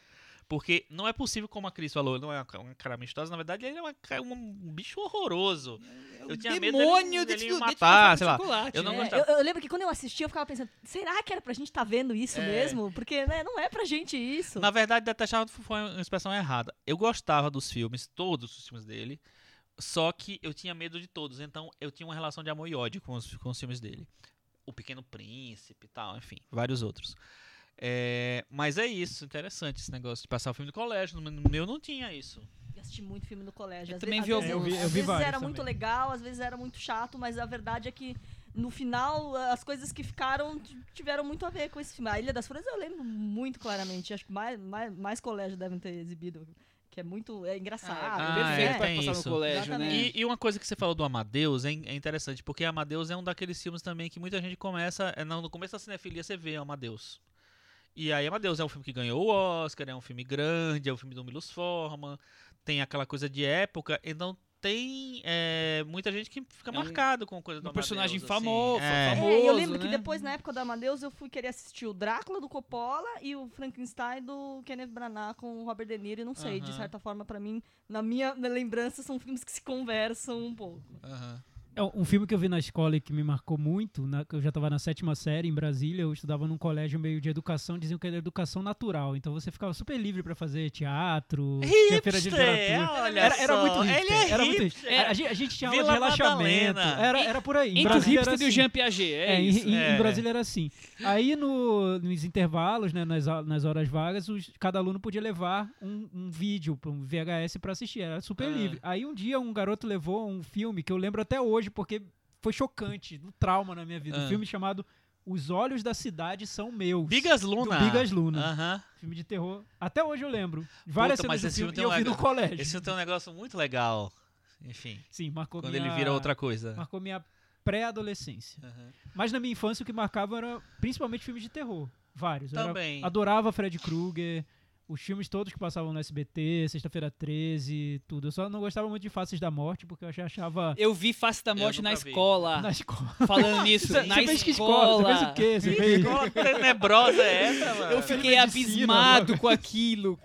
Speaker 4: Porque não é possível, como a Cris falou, ele não é um cara amistoso, na verdade ele é uma um bicho horroroso. Eu tinha medo dele-
Speaker 2: Demônio
Speaker 4: dele
Speaker 2: dele
Speaker 4: me matar, sei lá.
Speaker 2: Chocolate,
Speaker 4: Eu não?
Speaker 5: É,
Speaker 4: gostava.
Speaker 5: eu, eu lembro que quando eu assistia, eu ficava pensando, será que era pra gente estar vendo isso
Speaker 4: É.
Speaker 5: mesmo? Porque né, não é pra gente isso.
Speaker 4: Na verdade, detestava foi uma expressão errada. Eu gostava dos filmes, todos os filmes dele, só que eu tinha medo de todos. Então eu tinha uma relação de amor e ódio com os, com os filmes dele. O Pequeno Príncipe e tal, enfim, vários outros. É, mas é isso, interessante esse negócio de passar o filme do colégio. No no meu não tinha isso.
Speaker 5: Eu assisti muito filme no colégio.
Speaker 2: Eu
Speaker 5: Às
Speaker 2: também vi
Speaker 5: às vezes,
Speaker 3: alguns. Eu vi- eu
Speaker 5: às
Speaker 3: vi
Speaker 5: vezes era
Speaker 3: também.
Speaker 5: muito legal, às vezes era muito chato, mas a verdade é que no final as coisas que ficaram tiveram muito a ver com esse filme. A Ilha das Flores eu lembro muito claramente. Acho que mais, mais, mais colégios devem ter exibido. Que é muito. É engraçado.
Speaker 4: Ah,
Speaker 5: né?
Speaker 2: perfeito
Speaker 4: é,
Speaker 2: pra passar
Speaker 4: isso.
Speaker 2: no colégio, né?
Speaker 4: E, e uma coisa que você falou do Amadeus é, é interessante, porque Amadeus é um daqueles filmes também que muita gente começa. É, no no começo da cinefilia você vê Amadeus. E aí Amadeus é um filme que ganhou o Oscar, é um filme grande, é um filme do Milos Forman, tem aquela coisa de época, então tem é, muita gente que fica
Speaker 2: É um-
Speaker 4: marcado com coisa do
Speaker 2: um personagem
Speaker 4: Amadeus, assim. É.
Speaker 2: famo-
Speaker 5: É, eu
Speaker 2: famoso,
Speaker 5: lembro que
Speaker 2: né?
Speaker 5: depois, na época do Amadeus, eu fui querer assistir o Drácula do Coppola e o Frankenstein do Kenneth Branagh com o Robert De Niro. E não sei, de
Speaker 4: Aham.
Speaker 5: certa forma, pra mim, na minha lembrança, são filmes que se conversam um pouco.
Speaker 4: Aham.
Speaker 3: É um filme que eu vi na escola e que me marcou muito, na- eu já estava na sétima série em Brasília, eu estudava num colégio meio de educação, diziam que era educação natural, então você ficava super livre para fazer teatro, tinha feira de
Speaker 4: Hipster,
Speaker 3: literatura.
Speaker 4: olha
Speaker 3: Era, era
Speaker 4: só,
Speaker 3: muito hipster,
Speaker 4: Ele é
Speaker 3: era muito
Speaker 4: hipster.
Speaker 3: hipster. A, gente, a gente tinha aula de relaxamento,
Speaker 4: Madalena.
Speaker 3: era, era por aí. Em
Speaker 2: Entre o
Speaker 3: Brasília
Speaker 2: hipster
Speaker 3: era
Speaker 2: e o
Speaker 3: assim.
Speaker 2: Jean Piaget, é,
Speaker 3: É, em,
Speaker 2: isso.
Speaker 3: em- em
Speaker 4: É.
Speaker 3: Brasília era assim. Aí no- nos intervalos, né, nas, nas horas vagas, os- cada aluno podia levar um, um vídeo, um VHS pra assistir. Era super
Speaker 4: Ah.
Speaker 3: livre. Aí um dia um garoto levou um filme que eu lembro até hoje, porque foi chocante, um trauma na minha vida.
Speaker 4: Ah.
Speaker 3: Um filme chamado Os Olhos da Cidade São Meus.
Speaker 4: Bigas Luna.
Speaker 3: Do Bigas Luna.
Speaker 4: Aham.
Speaker 3: Filme de terror. Até hoje eu lembro. Várias
Speaker 4: Puta, mas
Speaker 3: cenas do
Speaker 4: esse
Speaker 3: filme
Speaker 4: filme
Speaker 3: eu
Speaker 4: um
Speaker 3: vi no colégio.
Speaker 4: Esse filme tem um negócio muito legal. Enfim,
Speaker 3: Sim, marcou
Speaker 4: quando
Speaker 3: minha...
Speaker 4: ele vira outra coisa.
Speaker 3: Marcou minha pré-adolescência.
Speaker 4: Aham.
Speaker 3: Mas na minha infância o que marcava era principalmente filmes de terror. Vários. Eu era-
Speaker 4: Também.
Speaker 3: adorava Fred Krueger, os filmes todos que passavam no SBT, Sexta-feira 13, tudo. Eu só não gostava muito de Faces da Morte, porque eu achava- achava
Speaker 2: Eu vi Face da Morte na
Speaker 4: vi.
Speaker 2: escola.
Speaker 3: na escola.
Speaker 2: Falando nisso,
Speaker 3: Você
Speaker 2: na
Speaker 3: você fez que
Speaker 2: escola.
Speaker 3: escola? Você fez o quê? Você fez...
Speaker 4: Escola tenebrosa é essa, mano?
Speaker 2: Eu fiquei abismado com aquilo.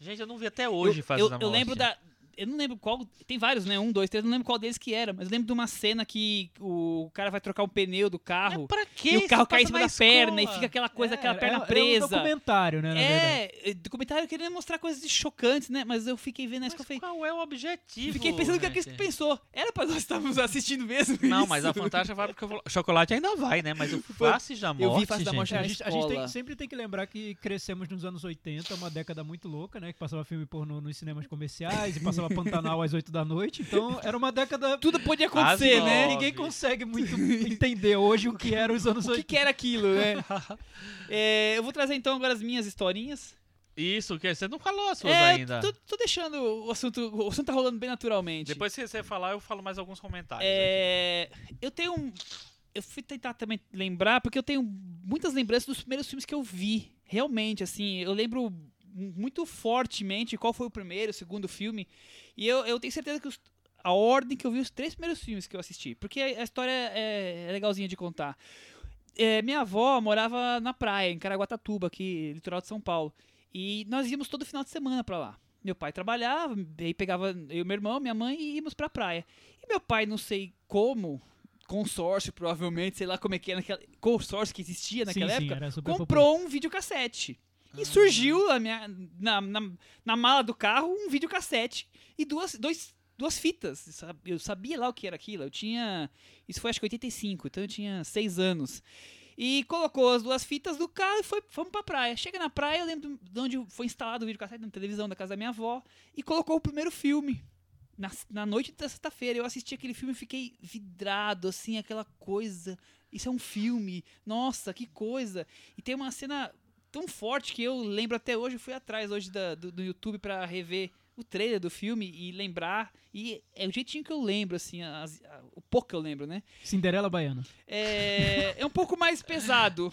Speaker 4: Gente, eu não vi até hoje
Speaker 2: eu,
Speaker 4: Fases
Speaker 2: eu,
Speaker 4: da
Speaker 2: eu
Speaker 4: Morte.
Speaker 2: lembro da. Eu não lembro qual. Tem vários, né? Um, dois, três. Eu não lembro qual deles que era. Mas eu lembro de uma cena que o cara vai trocar o pneu do carro.
Speaker 4: Mas pra quê?
Speaker 2: E o carro cai em cima da perna e
Speaker 4: escola.
Speaker 2: fica aquela coisa, aquela
Speaker 3: É,
Speaker 2: perna
Speaker 3: era-
Speaker 2: presa.
Speaker 3: Era um documentário, né, na verdade.
Speaker 2: é, documentário querendo mostrar coisas chocantes, né? Mas eu fiquei vendo isso
Speaker 4: Mas
Speaker 2: que eu falei.
Speaker 4: qual é o objetivo?
Speaker 2: Fiquei pensando o que a? Cris pensou. Era pra nós estarmos assistindo mesmo.
Speaker 4: Não,
Speaker 2: isso?
Speaker 4: mas a Fantástica Fábrica de Chocolate ainda vai, né? Mas o Faces da Morte,
Speaker 2: Eu vi Faces da Morte
Speaker 3: É, a gente, a gente tem-
Speaker 2: escola.
Speaker 3: sempre tem que lembrar que crescemos nos anos 80, uma década muito louca, né? Que passava filme pornô nos cinemas comerciais e passava Pantanal às 8 da noite. Então era uma década.
Speaker 2: Tudo podia acontecer,
Speaker 4: As
Speaker 2: né?
Speaker 4: nove.
Speaker 3: Ninguém consegue muito entender hoje o que eram os anos
Speaker 2: O que,
Speaker 3: 80.
Speaker 2: que era aquilo, né? É, eu vou trazer então agora as minhas historinhas.
Speaker 4: Isso, que você não falou as suas
Speaker 2: É,
Speaker 4: ainda.
Speaker 2: Tô, tô deixando o assunto. O assunto tá rolando bem naturalmente.
Speaker 4: Depois se você falar, eu falo mais alguns comentários.
Speaker 2: É, eu tenho um. Eu fui tentar também lembrar, porque eu tenho muitas lembranças dos primeiros filmes que eu vi. Realmente, assim, eu lembro muito fortemente qual foi o primeiro, o segundo filme. E eu, eu tenho certeza que os- a ordem que eu vi os três primeiros filmes que eu assisti. Porque a história é, é legalzinha de contar. É, minha avó morava na praia, em Caraguatatuba, aqui, litoral de São Paulo. E nós íamos todo final de semana pra lá. Meu pai trabalhava, aí pegava eu, meu irmão, minha mãe e íamos pra praia. E meu pai, não sei como, consórcio provavelmente, sei lá como é que era naquela consórcio que existia naquela
Speaker 3: sim, sim,
Speaker 2: época,
Speaker 3: super
Speaker 2: comprou um videocassete. E surgiu minha, na, na, na mala do carro um videocassete e duas, dois, duas fitas. Eu sabia lá o que era aquilo. Eu tinha. Isso foi acho que 85, então eu tinha seis anos. E colocou as duas fitas do carro e foi, fomos pra praia. Chega na praia, eu lembro de onde foi instalado o videocassete na televisão da casa da minha avó. E colocou o primeiro filme. Na, na noite da sexta-feira, eu assisti aquele filme e fiquei vidrado, assim, aquela coisa. Isso é um filme. Nossa, que coisa. E tem uma cena tão forte que eu lembro até hoje. Fui atrás hoje da- do, do YouTube pra rever o trailer do filme e lembrar. E é o jeitinho que eu lembro, assim, as- a- o pouco que eu lembro, né?
Speaker 3: Cinderela Baiana.
Speaker 2: É, é um pouco mais pesado.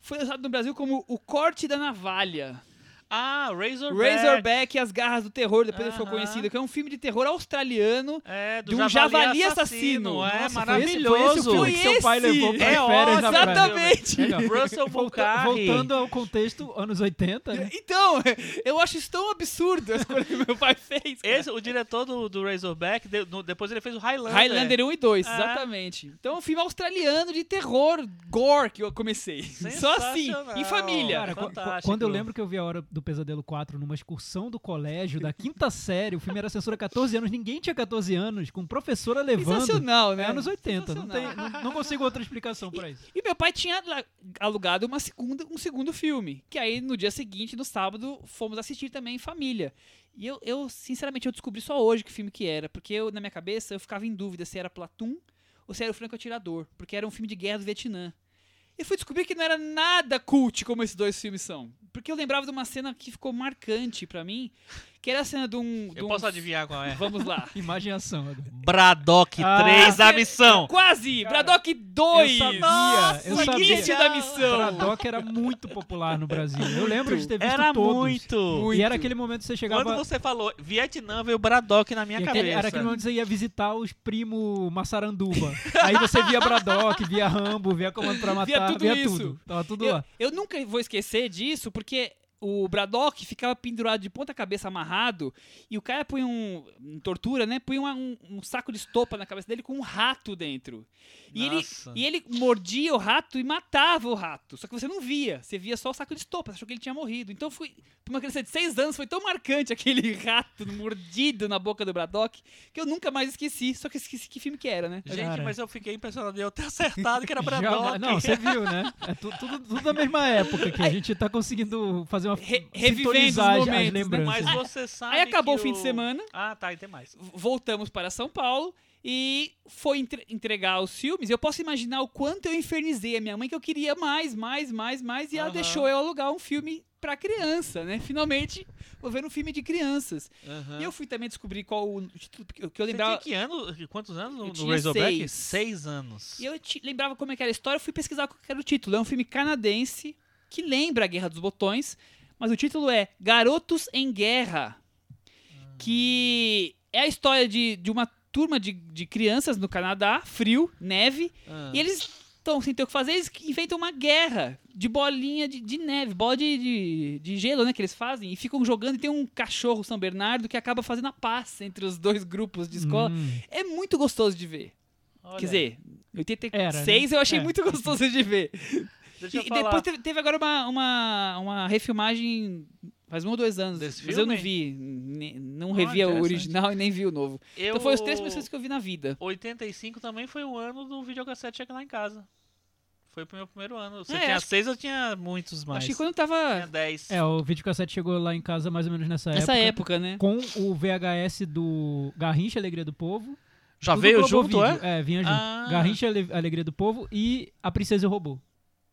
Speaker 2: Foi usado no Brasil como o corte da navalha.
Speaker 4: Ah, Razorback.
Speaker 2: Razorback e as garras do terror, depois ele ficou conhecido, que é um filme de terror australiano.
Speaker 4: É, do
Speaker 2: de um javali assassino.
Speaker 4: É
Speaker 3: Nossa,
Speaker 4: maravilhoso.
Speaker 3: Foi esse, foi esse o filme
Speaker 2: Foi
Speaker 3: que seu pai
Speaker 2: esse!
Speaker 3: levou pra
Speaker 4: É
Speaker 3: férias.
Speaker 2: Exatamente!
Speaker 3: Legal.
Speaker 4: Russell
Speaker 3: Volta-
Speaker 4: Mulcahy.
Speaker 3: voltando ao contexto, anos 80, né?
Speaker 2: Então, eu acho isso tão absurdo a escolha que meu pai fez. cara.
Speaker 4: Esse, o diretor do, do Razorback, de- no- depois ele fez o Highlander.
Speaker 2: Highlander 1 e 2,
Speaker 4: É.
Speaker 2: exatamente. Então é um filme australiano de terror, gore, que eu comecei. Só assim, em família.
Speaker 3: Cara, quando eu lembro que eu vi a Hora do Pesadelo 4 numa excursão do colégio, da quinta série, o filme era censura 14 anos, ninguém tinha 14 anos, com professora levando.
Speaker 2: Sensacional, né?
Speaker 3: É anos 80, não, tem, não, não consigo outra explicação pra isso.
Speaker 2: E meu pai tinha alugado uma segunda, um segundo filme. Que aí no dia seguinte, no sábado, fomos assistir também em família. E eu, eu, sinceramente, eu descobri só hoje que filme que era. Porque eu, na minha cabeça, eu ficava em dúvida se era Platum ou se era o Franco Atirador. Porque era um filme de guerra do Vietnã. E fui descobrir que não era nada cult como esses dois filmes são. Porque eu lembrava de uma cena que ficou marcante pra mim. Que era a cena de um... de
Speaker 4: Eu
Speaker 2: um-
Speaker 4: posso adivinhar qual é.
Speaker 2: Vamos lá.
Speaker 3: Imagem ação. agora.
Speaker 4: Braddock
Speaker 3: Ah,
Speaker 4: 3, a missão.
Speaker 2: Quase!
Speaker 3: Cara,
Speaker 2: Braddock 2!
Speaker 3: Eu sabia,
Speaker 2: Nossa,
Speaker 3: eu sabia.
Speaker 2: da missão!
Speaker 3: Braddock era muito popular no Brasil. Eu lembro de ter visto
Speaker 4: Era
Speaker 3: todos.
Speaker 4: muito.
Speaker 3: E era aquele momento que você chegava...
Speaker 4: Quando você falou Vietnã, veio Braddock na minha
Speaker 3: E
Speaker 4: cabeça.
Speaker 3: era aquele momento que você ia visitar os primos Massaranduba. Aí você via Braddock, via Rambo, via Comando pra
Speaker 2: Via
Speaker 3: Matar,
Speaker 2: tudo
Speaker 3: via
Speaker 2: isso.
Speaker 3: tudo. Tava tudo
Speaker 2: Eu,
Speaker 3: lá.
Speaker 2: eu nunca vou esquecer disso, porque o Braddock ficava pendurado de ponta cabeça amarrado e o cara punha um. em tortura, né? Punha uma- um, um saco de estopa na cabeça dele com um rato dentro. E ele,
Speaker 4: Nossa.
Speaker 2: e ele mordia o rato e matava o rato. Só que você não via. Você via só o saco de estopa. Você achou que ele tinha morrido. Então foi. Pra uma criança de 6 anos, foi tão marcante aquele rato mordido na boca do Braddock que eu nunca mais esqueci. Só que esqueci que filme que era, né?
Speaker 4: Gente,
Speaker 3: Cara.
Speaker 4: mas eu fiquei impressionado de eu ter acertado que era
Speaker 3: Já-
Speaker 4: Braddock.
Speaker 3: não, você viu, né? É tu- tudo, tudo da mesma época que a gente tá conseguindo fazer uma.
Speaker 2: Re- revivendo os momentos, né?
Speaker 4: Mas você sabe
Speaker 2: Aí acabou
Speaker 4: que
Speaker 2: o fim de semana.
Speaker 4: Ah, tá, e tem mais.
Speaker 2: voltamos para São Paulo e foi entre- entregar os filmes. Eu posso imaginar o quanto eu infernizei a minha mãe que eu queria mais, mais, mais, mais e ela deixou eu alugar um filme para criança, né? Finalmente vou ver um filme de crianças.
Speaker 4: Aham.
Speaker 2: E eu fui também descobrir qual o título que eu
Speaker 4: Você
Speaker 2: lembrava.
Speaker 4: tinha que ano, quantos anos
Speaker 2: Eu
Speaker 4: no,
Speaker 2: tinha
Speaker 4: no Razorback?
Speaker 2: seis.
Speaker 4: Seis anos.
Speaker 2: E eu te- lembrava como é que era a história, eu fui pesquisar qual era o título. É um filme canadense que lembra a Guerra dos Botões, mas o título é Garotos em Guerra. Que é a história de, de uma turma de, de crianças no Canadá, frio, neve,
Speaker 4: Ah.
Speaker 2: e eles estão sem ter o que fazer, eles inventam uma guerra de bolinha de, de neve, bola de, de, de gelo, né, que eles fazem, e ficam jogando, e tem um cachorro São Bernardo que acaba fazendo a paz entre os dois grupos de escola.
Speaker 3: Hum.
Speaker 2: É muito gostoso de ver.
Speaker 4: Olha,
Speaker 2: Quer dizer, 86
Speaker 3: Era, né?
Speaker 2: eu achei
Speaker 3: É.
Speaker 2: muito gostoso de ver.
Speaker 4: Deixa eu
Speaker 2: E, e
Speaker 4: falar.
Speaker 2: depois teve, teve agora uma, uma, uma refilmagem faz um ou dois anos.
Speaker 4: Desse
Speaker 2: mas eu não
Speaker 4: filme?
Speaker 2: vi. Não
Speaker 4: Ah,
Speaker 2: revi o original e nem vi o novo.
Speaker 4: eu...
Speaker 2: Então foi os três primeiros filmes que eu vi na vida.
Speaker 4: 85 também foi o ano do videocassete chegar lá em casa. Foi o meu primeiro ano. Você
Speaker 2: É,
Speaker 4: tinha
Speaker 2: acho-
Speaker 4: seis, eu tinha muitos mais.
Speaker 2: Acho que quando eu
Speaker 4: Tinha
Speaker 2: tava
Speaker 4: 10.
Speaker 3: É, o videocassete chegou lá em casa mais ou menos nessa,
Speaker 2: nessa
Speaker 3: época.
Speaker 2: época, né?
Speaker 3: Com o VHS do Garrincha Alegria do Povo.
Speaker 4: Já
Speaker 3: Tudo
Speaker 4: veio junto,
Speaker 3: Vídeo.
Speaker 4: é?
Speaker 3: É, vinha junto.
Speaker 4: Ah.
Speaker 3: Garrincha Ale- Alegria do Povo e A Princesa e o Robô.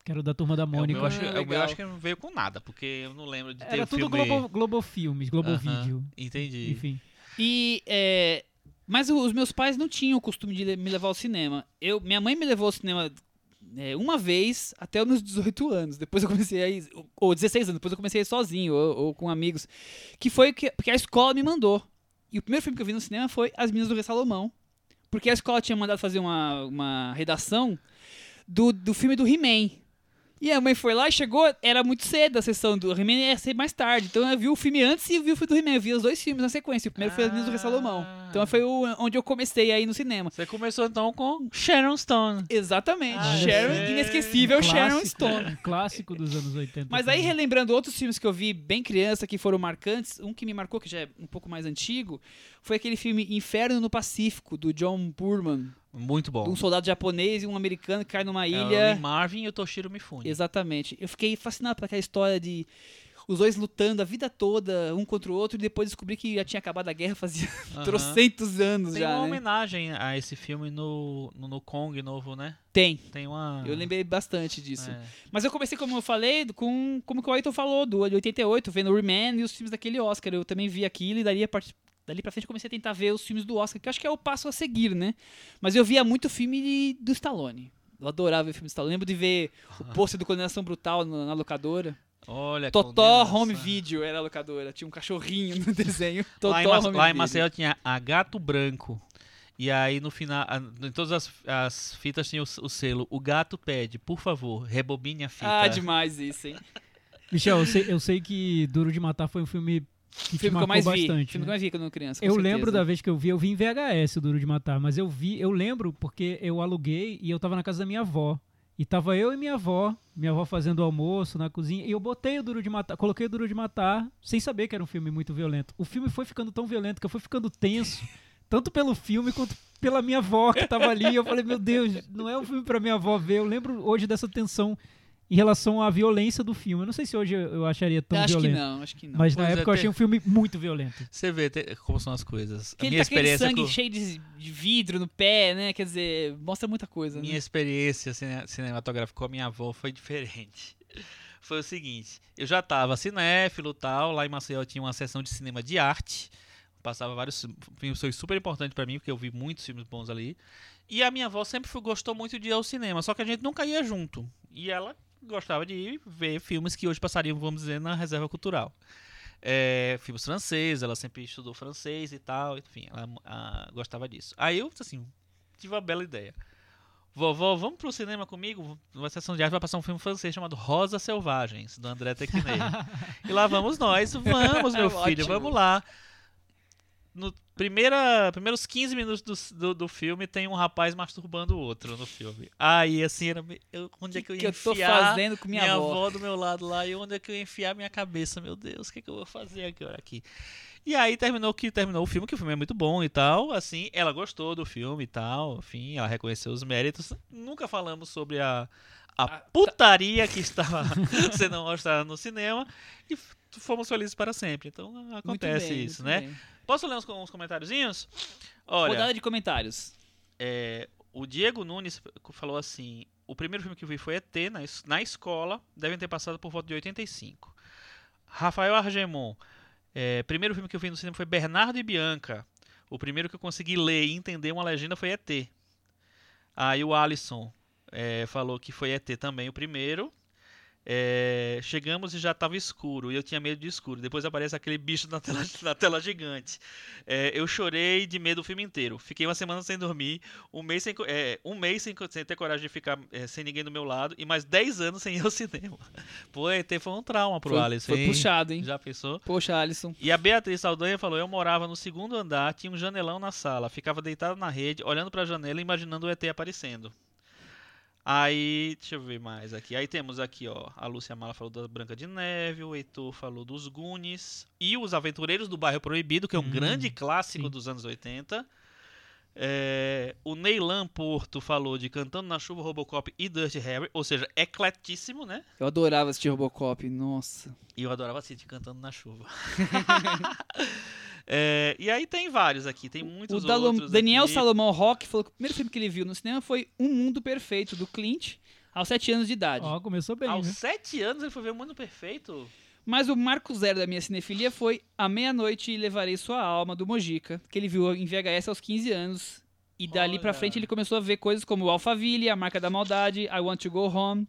Speaker 3: Que era o da turma da
Speaker 4: É, o
Speaker 3: Mônica.
Speaker 4: meu, acho, é, o meu
Speaker 2: legal.
Speaker 4: acho que não veio com nada, porque eu não lembro de ter
Speaker 3: Era
Speaker 4: o
Speaker 3: tudo
Speaker 4: filme...
Speaker 3: Globo, Globo Filmes, Globo
Speaker 4: Aham,
Speaker 3: Vídeo.
Speaker 4: Entendi.
Speaker 3: Enfim.
Speaker 2: E. é, mas os meus pais não tinham o costume de me levar ao cinema. Eu, minha mãe me levou ao cinema é, uma vez até os meus 18 anos. Depois eu comecei a ir. Ou 16 anos, depois eu comecei a ir sozinho ou, ou com amigos. Que foi que, porque a escola me mandou. E o primeiro filme que eu vi no cinema foi As Minas do Rei Salomão. Porque a escola tinha mandado fazer uma, uma redação do, do filme do He-Man. E a mãe foi lá e chegou, era muito cedo a sessão do He-Man, ia ser mais tarde. Então eu vi o filme antes e eu vi o filme do He-Man. Eu vi os dois filmes na sequência. O primeiro foi As Minas do Rei Salomão.
Speaker 4: Ah.
Speaker 2: Então foi o, onde eu comecei aí no cinema.
Speaker 4: Você começou então com Sharon Stone.
Speaker 2: Exatamente.
Speaker 4: Ah,
Speaker 2: Sharon,
Speaker 4: é.
Speaker 2: inesquecível Sharon
Speaker 3: Clássico,
Speaker 2: Stone.
Speaker 3: um clássico dos anos 80.
Speaker 2: Mas aí, relembrando outros filmes que eu vi bem criança, que foram marcantes, um que me marcou, que já é um pouco mais antigo, foi aquele filme Inferno no Pacífico, do John Burman.
Speaker 4: Muito bom.
Speaker 2: um soldado japonês e um americano que cai numa
Speaker 4: É o
Speaker 2: ilha.
Speaker 4: Lee Marvin e o Toshiro Mifune.
Speaker 2: Exatamente. Eu fiquei fascinado por aquela história de os dois lutando a vida toda, um contra o outro, e depois descobri que já tinha acabado a guerra fazia
Speaker 4: Aham.
Speaker 2: trocentos anos
Speaker 4: Tem
Speaker 2: já.
Speaker 4: uma
Speaker 2: né?
Speaker 4: homenagem a esse filme no, no, no Kong novo, né?
Speaker 2: Tem.
Speaker 4: Tem uma.
Speaker 2: Eu lembrei bastante disso.
Speaker 4: É.
Speaker 2: Mas eu comecei, como eu falei, com como que o Ayrton falou, do de 88, vendo o Rayman e os filmes daquele Oscar. Eu também vi aquilo e daria part- dali pra frente eu comecei a tentar ver os filmes do Oscar, que eu acho que é o passo a seguir, né? Mas eu via muito filme de- do Stallone. Eu adorava ver filme do Stallone. Eu lembro de ver o pôster do Condenação Brutal na, na locadora.
Speaker 4: Olha,
Speaker 2: Totó. Home Video era a locadora. Tinha um cachorrinho no desenho. Totó
Speaker 4: Lá em,
Speaker 2: Home
Speaker 4: lá em. Maceió tinha a Gato Branco. E aí no final, em todas as, as fitas tinha o, o selo. O gato pede, por favor, rebobine a fita.
Speaker 2: Ah, demais isso, hein?
Speaker 3: Michel, eu sei, eu sei que Duro de Matar foi um filme que
Speaker 2: filme que eu mais vi.
Speaker 3: bastante.
Speaker 2: filme que eu
Speaker 3: né?
Speaker 2: mais vi quando criança.
Speaker 3: Eu
Speaker 2: certeza.
Speaker 3: lembro da vez que eu vi, eu vi em VHS o Duro de Matar, mas eu vi, eu lembro porque eu aluguei e eu tava na casa da minha avó. E tava eu e minha avó, minha avó fazendo o almoço na cozinha, e eu botei o Duro de Matar, coloquei o Duro de Matar, sem saber que era um filme muito violento. O filme foi ficando tão violento que eu fui ficando tenso, tanto pelo filme quanto pela minha avó que tava ali. Eu falei, meu Deus, não é um filme pra minha avó ver. Eu lembro hoje dessa tensão em relação à violência do filme. Eu não sei se hoje eu acharia tão
Speaker 2: Eu acho que
Speaker 3: violento.
Speaker 2: não, acho que não.
Speaker 3: Mas na
Speaker 4: Pois é,
Speaker 3: época eu
Speaker 4: tem-
Speaker 3: achei um filme muito violento.
Speaker 4: Você vê te- como são as coisas. A
Speaker 2: Aquele,
Speaker 4: minha
Speaker 2: tá aquele
Speaker 4: experiência
Speaker 2: sangue
Speaker 4: com,
Speaker 2: cheio de, vidro no pé, né? Quer dizer, mostra muita coisa.
Speaker 4: minha
Speaker 2: né?
Speaker 4: experiência cine- cinematográfica com a minha avó foi diferente. Foi o seguinte, eu já tava cinéfilo e tal, lá em Maceió tinha uma sessão de cinema de arte, passava vários filmes, foi super importante pra mim, porque eu vi muitos filmes bons ali, e a minha avó sempre foi- gostou muito de ir ao cinema, só que a gente nunca ia junto, e ela gostava de ver filmes que hoje passariam, vamos dizer, na reserva cultural. É, filmes franceses, ela sempre estudou francês e tal, enfim, ela ah, gostava disso. Aí eu, assim, tive uma bela ideia. Vovó, vamos pro cinema comigo? Na sessão de arte vai passar um filme francês chamado Rosas Selvagens, do André Tequinei. e lá vamos nós, vamos, meu filho, vamos lá. No primeira, primeiros 15 minutos do, do, do filme tem um rapaz masturbando o outro no filme. Aí, assim, era, eu- onde é que eu ia
Speaker 2: que eu tô
Speaker 4: enfiar
Speaker 2: fazendo com minha,
Speaker 4: minha
Speaker 2: avó.
Speaker 4: avó do meu lado lá e onde é que eu ia enfiar minha cabeça, meu Deus, o que, é que eu vou fazer agora aqui? E aí terminou que terminou o filme, que o filme é muito bom e tal, assim, ela gostou do filme e tal, enfim, ela reconheceu os méritos. Nunca falamos sobre a, a
Speaker 2: Ah,
Speaker 4: putaria que estava sendo mostrada no cinema e fomos felizes para sempre. Então acontece
Speaker 2: bem,
Speaker 4: isso, né?
Speaker 2: bem.
Speaker 4: Posso ler uns, uns comentáriozinhos? Olha,
Speaker 2: Rodada de comentários.
Speaker 4: é, o Diego Nunes falou assim: o primeiro filme que eu vi foi ET na, na escola, devem ter passado por volta de 85. Rafael Argemon, é, primeiro filme que eu vi no cinema foi Bernardo e Bianca. O primeiro que eu consegui ler e entender uma legenda foi ET. Aí o Alisson é, falou que foi ET também o primeiro. É, chegamos e já estava escuro e eu tinha medo de escuro. Depois aparece aquele bicho na tela, na tela gigante. É, eu chorei de medo o filme inteiro. Fiquei uma semana sem dormir, um mês sem, é, um mês sem, sem ter coragem de ficar é, sem ninguém do meu lado e mais 10 anos sem ir ao cinema. Pô, ET foi um trauma pro
Speaker 2: Foi,
Speaker 4: Alisson.
Speaker 2: foi
Speaker 4: hein?
Speaker 2: puxado, hein?
Speaker 4: Já pensou?
Speaker 2: Poxa, Alisson.
Speaker 4: E a Beatriz Saldanha falou: Eu morava no segundo andar, tinha um janelão na sala, ficava deitado na rede, olhando pra janela e imaginando o ET aparecendo. Aí, deixa eu ver mais aqui. Aí temos aqui, ó, a Lúcia Mala falou da Branca de Neve, o Heitor falou dos Goonies e os Aventureiros do Bairro Proibido, que é um
Speaker 3: Hum,
Speaker 4: grande clássico
Speaker 3: sim.
Speaker 4: dos anos 80. É, o Neylan Porto falou de Cantando na Chuva, Robocop e Dirty Harry, ou seja, ecletíssimo, né?
Speaker 2: Eu adorava assistir Robocop, nossa.
Speaker 4: E eu adorava assistir Cantando na Chuva. É, e aí tem vários aqui, tem
Speaker 2: O
Speaker 4: muitos
Speaker 2: Dalo-
Speaker 4: outros
Speaker 2: Daniel
Speaker 4: aqui.
Speaker 2: Salomão Rock falou que o primeiro filme que ele viu no cinema foi Um Mundo Perfeito, do Clint, aos 7 anos de idade.
Speaker 3: Ó, começou bem,
Speaker 4: Aos
Speaker 3: né?
Speaker 4: sete anos ele foi ver o Mundo Perfeito?
Speaker 2: Mas o marco zero da minha cinefilia foi A Meia-Noite e Levarei Sua Alma, do Mojica, que ele viu em VHS aos 15 anos. E dali pra
Speaker 4: Olha.
Speaker 2: frente ele começou a ver coisas como Alphaville, A Marca da Maldade, I Want to Go Home,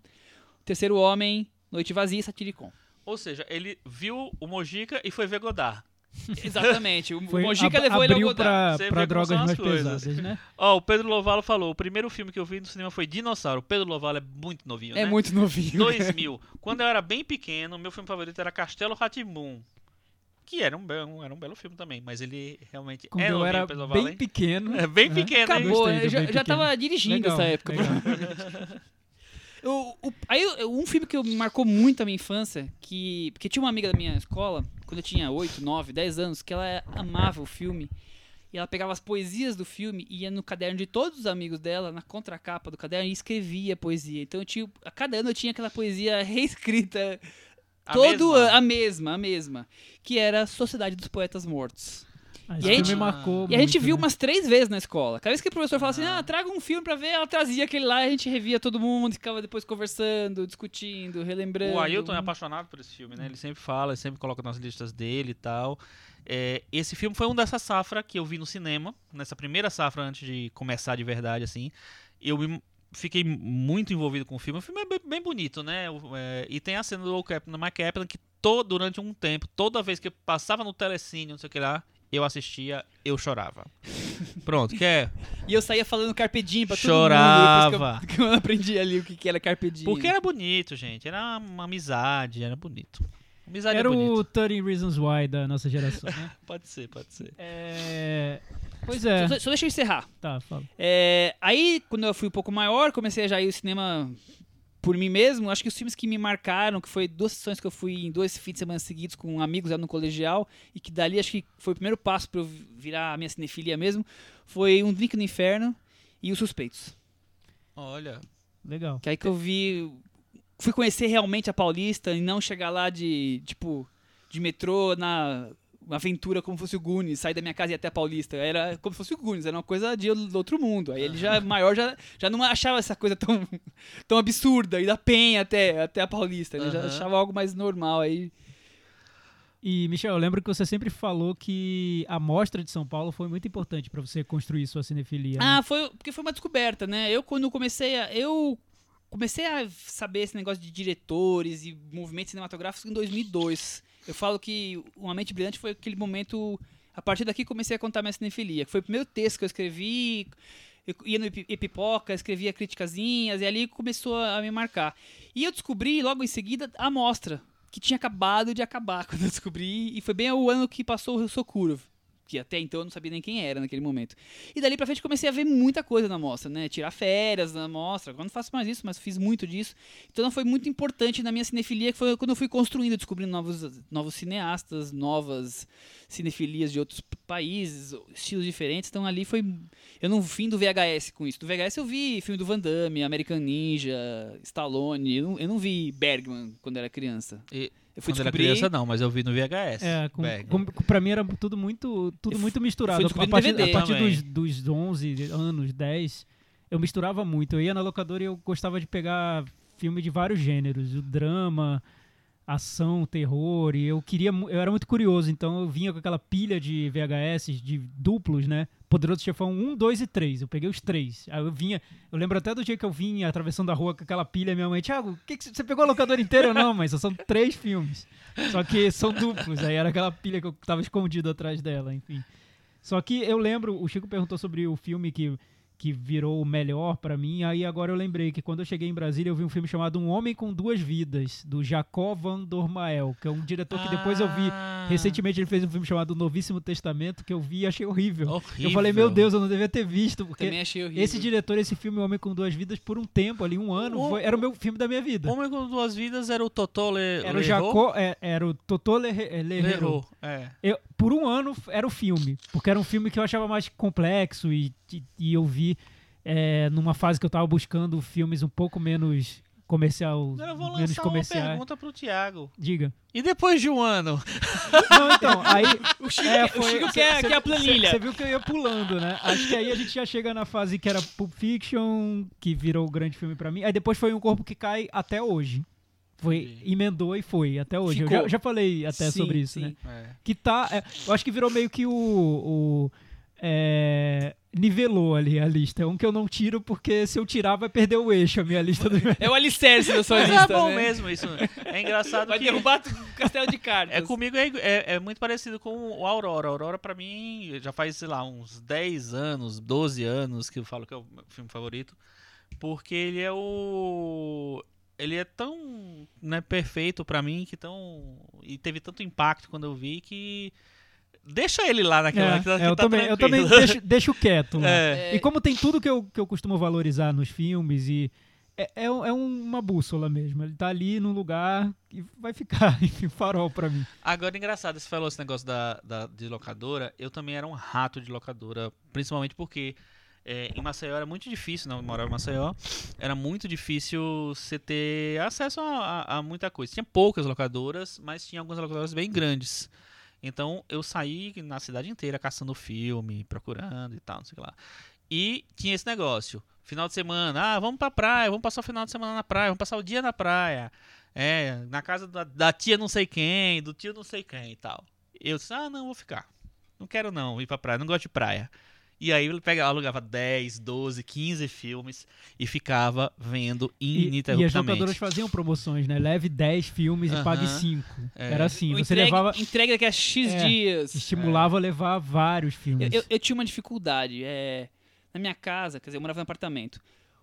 Speaker 2: O Terceiro Homem, Noite Vazia e Satiricon.
Speaker 4: Ou seja, ele viu o Mojica e foi ver Godard.
Speaker 2: Exatamente, o
Speaker 3: Foi,
Speaker 2: Mojica
Speaker 3: ab-
Speaker 2: levou ele ao Godard.
Speaker 3: pra,
Speaker 4: Você
Speaker 3: pra
Speaker 4: vê como
Speaker 3: drogas mais
Speaker 4: coisas.
Speaker 3: pesadas, né?
Speaker 4: Ó, o Pedro Lovalo falou, o primeiro filme que eu vi no cinema foi Dinossauro. O Pedro Lovalo é muito novinho,
Speaker 2: É
Speaker 4: né?
Speaker 2: muito novinho.
Speaker 4: 2000. Quando eu era bem pequeno, meu filme favorito era Castelo Ratimbum. Que era um, belo, era um belo filme também, mas ele realmente
Speaker 3: Quando
Speaker 4: é
Speaker 3: eu
Speaker 4: novinho,
Speaker 3: era
Speaker 4: Pedro Lovalo,
Speaker 3: bem
Speaker 4: hein?
Speaker 3: pequeno.
Speaker 4: É bem
Speaker 3: né?
Speaker 4: pequeno?
Speaker 2: Acabou, eu já, já tava dirigindo
Speaker 3: Legal,
Speaker 2: nessa época.
Speaker 3: legal.
Speaker 2: O- aí eu- um filme que eu- me marcou muito a minha infância, que porque tinha uma amiga da minha escola, quando eu tinha 8, 9, 10 anos, que ela amava o filme. E ela pegava as poesias do filme e ia no caderno de todos os amigos dela, na contracapa do caderno, e escrevia poesia. Então eu tinha, a cada ano eu tinha aquela poesia reescrita
Speaker 4: A
Speaker 2: todo
Speaker 4: mesma?
Speaker 2: ano, a mesma, a mesma, que era Sociedade dos Poetas Mortos.
Speaker 3: Ah,
Speaker 2: E a gente-
Speaker 3: marcou
Speaker 2: E a gente
Speaker 3: muito,
Speaker 2: viu
Speaker 3: né?
Speaker 2: umas três vezes na escola. Cada vez que o professor falava assim, ah, traga um filme pra ver, ela trazia aquele lá, a gente revia todo mundo, ficava depois conversando, discutindo, relembrando.
Speaker 4: O Ailton é apaixonado por esse filme, né? Ele sempre fala, ele sempre coloca nas listas dele e tal. É, esse filme foi um dessa safra que eu vi no cinema, nessa primeira safra antes de começar de verdade, assim. Eu me- fiquei muito envolvido com o filme. O filme é bem, bem bonito, né? É, e tem a cena do Captain Mike Kaplan que durante um tempo, toda vez que eu passava no telecine, não sei o que lá, eu assistia, eu chorava. Pronto, quer?
Speaker 2: E eu saía falando Carpe Diem pra todo
Speaker 4: Chorava.
Speaker 2: mundo. Depois que eu, que eu aprendi ali o que, que era Carpe Diem.
Speaker 4: Porque era bonito, gente. Era uma amizade, era bonito. Amizade
Speaker 3: Era
Speaker 4: é bonito.
Speaker 3: o 30 Reasons Why da nossa geração, né?
Speaker 4: Pode ser, pode ser.
Speaker 3: É... Pois é.
Speaker 2: Só, só deixa eu encerrar.
Speaker 3: Tá, fala.
Speaker 2: É, aí, quando eu fui um pouco maior, comecei a já ir ao cinema por mim mesmo. Acho que os filmes que me marcaram, que foi duas sessões que eu fui em dois fins de semana seguidos com amigos lá no colegial, e que dali acho que foi o primeiro passo para eu virar a minha cinefilia mesmo, foi Um Drink no Inferno e Os Suspeitos.
Speaker 4: Olha,
Speaker 3: Legal.
Speaker 2: Que aí que eu vi. Fui conhecer realmente a Paulista e não chegar lá de, tipo, de metrô na uma aventura como fosse o Goonies, sair da minha casa e ir até a Paulista. Era como se fosse o Goonies, era uma coisa de outro mundo. Aí ele já, maior, já, já não achava essa coisa tão, tão absurda, ir da Penha até, até a Paulista. Ele já
Speaker 4: Aham.
Speaker 2: achava algo mais normal aí.
Speaker 3: E, Michel, eu lembro que você sempre falou que a mostra de São Paulo foi muito importante pra você construir sua cinefilia. né?
Speaker 2: Ah, foi porque foi uma descoberta, né? Eu quando comecei a eu comecei a saber esse negócio de diretores e movimentos cinematográficos em 2002. Eu falo que Uma Mente Brilhante foi aquele momento a partir daqui comecei a contar minha cinefilia, foi o primeiro texto que eu escrevi, eu ia no Epi- Epipoca, escrevia criticazinhas e ali começou a me marcar. E eu descobri logo em seguida a mostra, que tinha acabado de acabar quando eu descobri, e foi bem o ano que passou o Sokurov, que até então eu não sabia nem quem era naquele momento. E dali pra frente comecei a ver muita coisa na mostra, né? Tirar férias na mostra. Agora não faço mais isso, mas fiz muito disso. Então foi muito importante na minha cinefilia, que foi quando eu fui construindo, descobrindo novos, novos cineastas, novas cinefilias de outros países, estilos diferentes. Então ali foi. Eu não vim do VHS com isso. Do VHS eu vi filme do Van Damme, American Ninja, Stallone. Eu não, eu não vi Bergman quando era criança.
Speaker 4: E
Speaker 2: Eu fui
Speaker 4: quando era
Speaker 2: descobrir.
Speaker 4: criança não, mas eu vi no VHS.
Speaker 3: É, com, com, com- pra mim era tudo muito, tudo
Speaker 2: Eu
Speaker 3: muito
Speaker 2: fui
Speaker 3: misturado. A partir,
Speaker 2: DVD
Speaker 3: a partir dos, dos 11 anos, 10, eu misturava muito. Eu ia na locadora e eu gostava de pegar filme de vários gêneros. O drama, ação, terror. E eu queria... Eu era muito curioso, então eu vinha com aquela pilha de VHS, de duplos, né? Poderoso Chefão 1, 2 e 3. Eu peguei os três. Aí eu vinha... Eu lembro até do dia que eu vinha atravessando a rua com aquela pilha. Minha mãe, Thiago, que que você pegou a locadora inteira? Não, mas são três filmes. Só que são duplos. Aí era aquela pilha que eu tava escondido atrás dela, enfim. Só que eu lembro, o Chico perguntou sobre o filme que, que virou o melhor pra mim. Aí agora eu lembrei que quando eu cheguei em Brasília eu vi um filme chamado Um Homem com Duas Vidas, do Jacob Van Dormael, que é um diretor que depois eu vi.
Speaker 4: Ah,
Speaker 3: Recentemente ele fez um filme chamado Novíssimo Testamento, que eu vi e achei horrível.
Speaker 4: horrível.
Speaker 3: Eu falei, meu Deus, eu não devia ter visto, porque
Speaker 2: Também achei horrível.
Speaker 3: esse diretor, esse filme, O Homem com Duas Vidas, por um tempo ali, um ano,
Speaker 4: O-
Speaker 3: foi- era o meu filme da minha vida.
Speaker 4: Homem com Duas Vidas era o Totó Le...
Speaker 3: Era o? Jacob, é, era o Totó Lerre- Lerreiro.
Speaker 4: É.
Speaker 3: Eu, por um ano era o filme, porque era um filme que eu achava mais complexo e, e, e eu vi é, numa fase que eu tava buscando filmes um pouco menos comercial,
Speaker 4: Agora eu vou
Speaker 3: menos
Speaker 4: lançar uma
Speaker 3: comerciais.
Speaker 4: pergunta pro Thiago.
Speaker 3: Diga.
Speaker 4: E depois de um ano?
Speaker 3: Não, então, aí
Speaker 2: O Chico,
Speaker 3: É,
Speaker 2: quer- o
Speaker 3: foi-
Speaker 2: Chico
Speaker 3: cê-
Speaker 2: quer,
Speaker 3: cê-
Speaker 2: quer a planilha.
Speaker 3: Você viu que eu ia pulando, né? Acho que aí a gente já chega na fase que era Pulp Fiction, que virou o grande filme pra mim. Aí depois foi Um Corpo que Cai até hoje. Foi,
Speaker 4: Entendi.
Speaker 3: emendou e foi até hoje. Eu
Speaker 2: Ficou.
Speaker 3: já, já falei até
Speaker 2: Sim,
Speaker 3: sobre isso,
Speaker 2: sim.
Speaker 3: né?
Speaker 4: É.
Speaker 3: Que tá. é, eu acho que virou meio que o. o é, nivelou ali a lista. É um que eu não tiro, porque se eu tirar vai perder o eixo, a minha lista do.
Speaker 2: É o alicerce da sua
Speaker 4: Mas
Speaker 2: lista,
Speaker 4: é bom
Speaker 2: né?
Speaker 4: mesmo isso. É engraçado
Speaker 2: Vai
Speaker 4: que...
Speaker 2: derrubar o castelo de cartas.
Speaker 4: É comigo é, é, é muito parecido com o Aurora. Aurora, pra mim, já faz, sei lá, uns 10 anos, 12 anos que eu falo que é o meu filme favorito. Porque ele é o. Ele é tão né, perfeito pra mim que tão. E teve tanto impacto quando eu vi que. Deixa ele lá naquela.
Speaker 3: É,
Speaker 4: que,
Speaker 3: é,
Speaker 4: que
Speaker 3: eu,
Speaker 4: tá
Speaker 3: também, eu também deixo, deixo quieto lá.
Speaker 4: É.
Speaker 2: É,
Speaker 3: E como tem tudo que eu, que eu costumo valorizar nos filmes e é, é, é uma bússola mesmo. Ele tá ali num lugar e vai ficar, enfim, farol pra mim.
Speaker 4: Agora, engraçado, você falou esse negócio da, da, de locadora. Eu também era um rato de locadora, principalmente porque é, em Maceió era muito difícil, não, morava em Maceió, era muito difícil você ter acesso a, a- a muita coisa. Tinha poucas locadoras, mas tinha algumas locadoras bem grandes. Então eu saí na cidade inteira caçando filme, procurando e tal, não sei lá. E tinha esse negócio. Final de semana, ah, vamos pra praia, vamos passar o final de semana na praia, vamos passar o dia na praia. É, na casa da, da tia não sei quem, do tio não sei quem e tal. Eu disse, ah, não, vou ficar. Não quero não ir pra praia, não gosto de praia. E aí ele pegava, alugava 10, 12, 15 filmes e ficava vendo
Speaker 3: E, e
Speaker 4: ininterruptamente.
Speaker 3: as locadoras faziam promoções, né? Leve 10 filmes e pague
Speaker 4: Aham.
Speaker 3: 5.
Speaker 4: É.
Speaker 3: Era assim,
Speaker 2: O
Speaker 3: você
Speaker 2: entregue,
Speaker 3: levava.
Speaker 2: entrega daqui a X
Speaker 3: É,
Speaker 2: dias.
Speaker 3: Estimulava a levar vários
Speaker 2: Eu,
Speaker 3: filmes.
Speaker 2: eu- eu tinha uma dificuldade. É, na minha casa, quer dizer, eu morava no apartamento.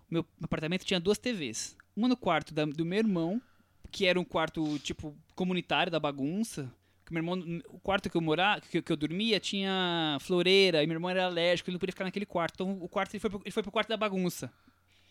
Speaker 2: O meu apartamento tinha duas TVs. Uma no quarto da- do meu irmão, que era um quarto, tipo, comunitário da bagunça. Que meu irmão, o quarto que eu morava, que, que eu dormia, tinha floreira, e meu irmão era alérgico, ele não podia ficar naquele quarto. Então o quarto ele foi pro, ele foi pro quarto da bagunça.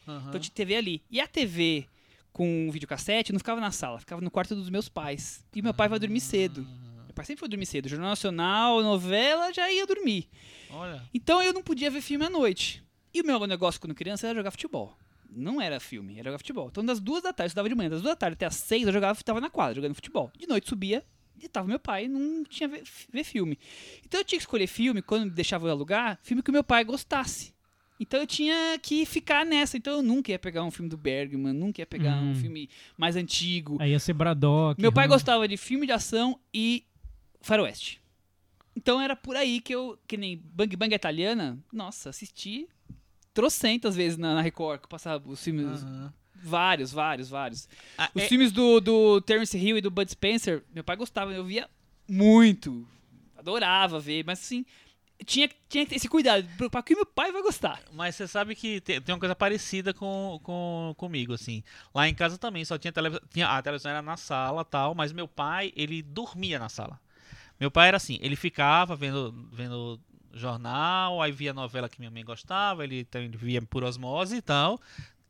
Speaker 4: Aham.
Speaker 2: Então tinha TV ali. E a TV com videocassete não ficava na sala, ficava no quarto dos meus pais. E meu pai vai dormir cedo. Meu pai sempre foi dormir cedo. Jornal Nacional, novela, já ia dormir.
Speaker 4: Olha.
Speaker 2: Então eu não podia ver filme à noite. E o meu negócio quando criança era jogar futebol. Não era filme, era jogar futebol. Então das duas da tarde, eu estudava de manhã, das duas da tarde até as seis eu jogava, tava na quadra jogando futebol. De noite subia e tava meu pai, não tinha ver, ver filme. Então eu tinha que escolher filme, quando me deixava eu alugar, filme que o meu pai gostasse. Então eu tinha que ficar nessa. Então eu nunca ia pegar um filme do Bergman, nunca ia pegar um
Speaker 3: Hum.
Speaker 2: filme mais antigo.
Speaker 3: Aí ia ser Braddock.
Speaker 2: Meu pai
Speaker 3: Rambo.
Speaker 2: gostava de filme de ação e faroeste. Então era por aí que eu, que nem Bang Bang Italiana, nossa, assisti trocentas vezes na, na Record, que eu passava os filmes. Vários, vários, vários.
Speaker 4: Ah,
Speaker 2: Os
Speaker 4: é-
Speaker 2: filmes do, do Terence Hill e do Bud Spencer, meu pai gostava, eu via muito, adorava ver, mas assim, tinha, tinha que ter esse cuidado, para que meu pai vai gostar.
Speaker 4: Mas você sabe que te- tem uma coisa parecida com, com comigo, assim. Lá em casa também só tinha televisão. Tinha, a televisão era na sala tal, mas meu pai, ele dormia na sala. Meu pai era assim, ele ficava vendo, vendo jornal, aí via novela que minha mãe gostava, ele via por osmose e tal.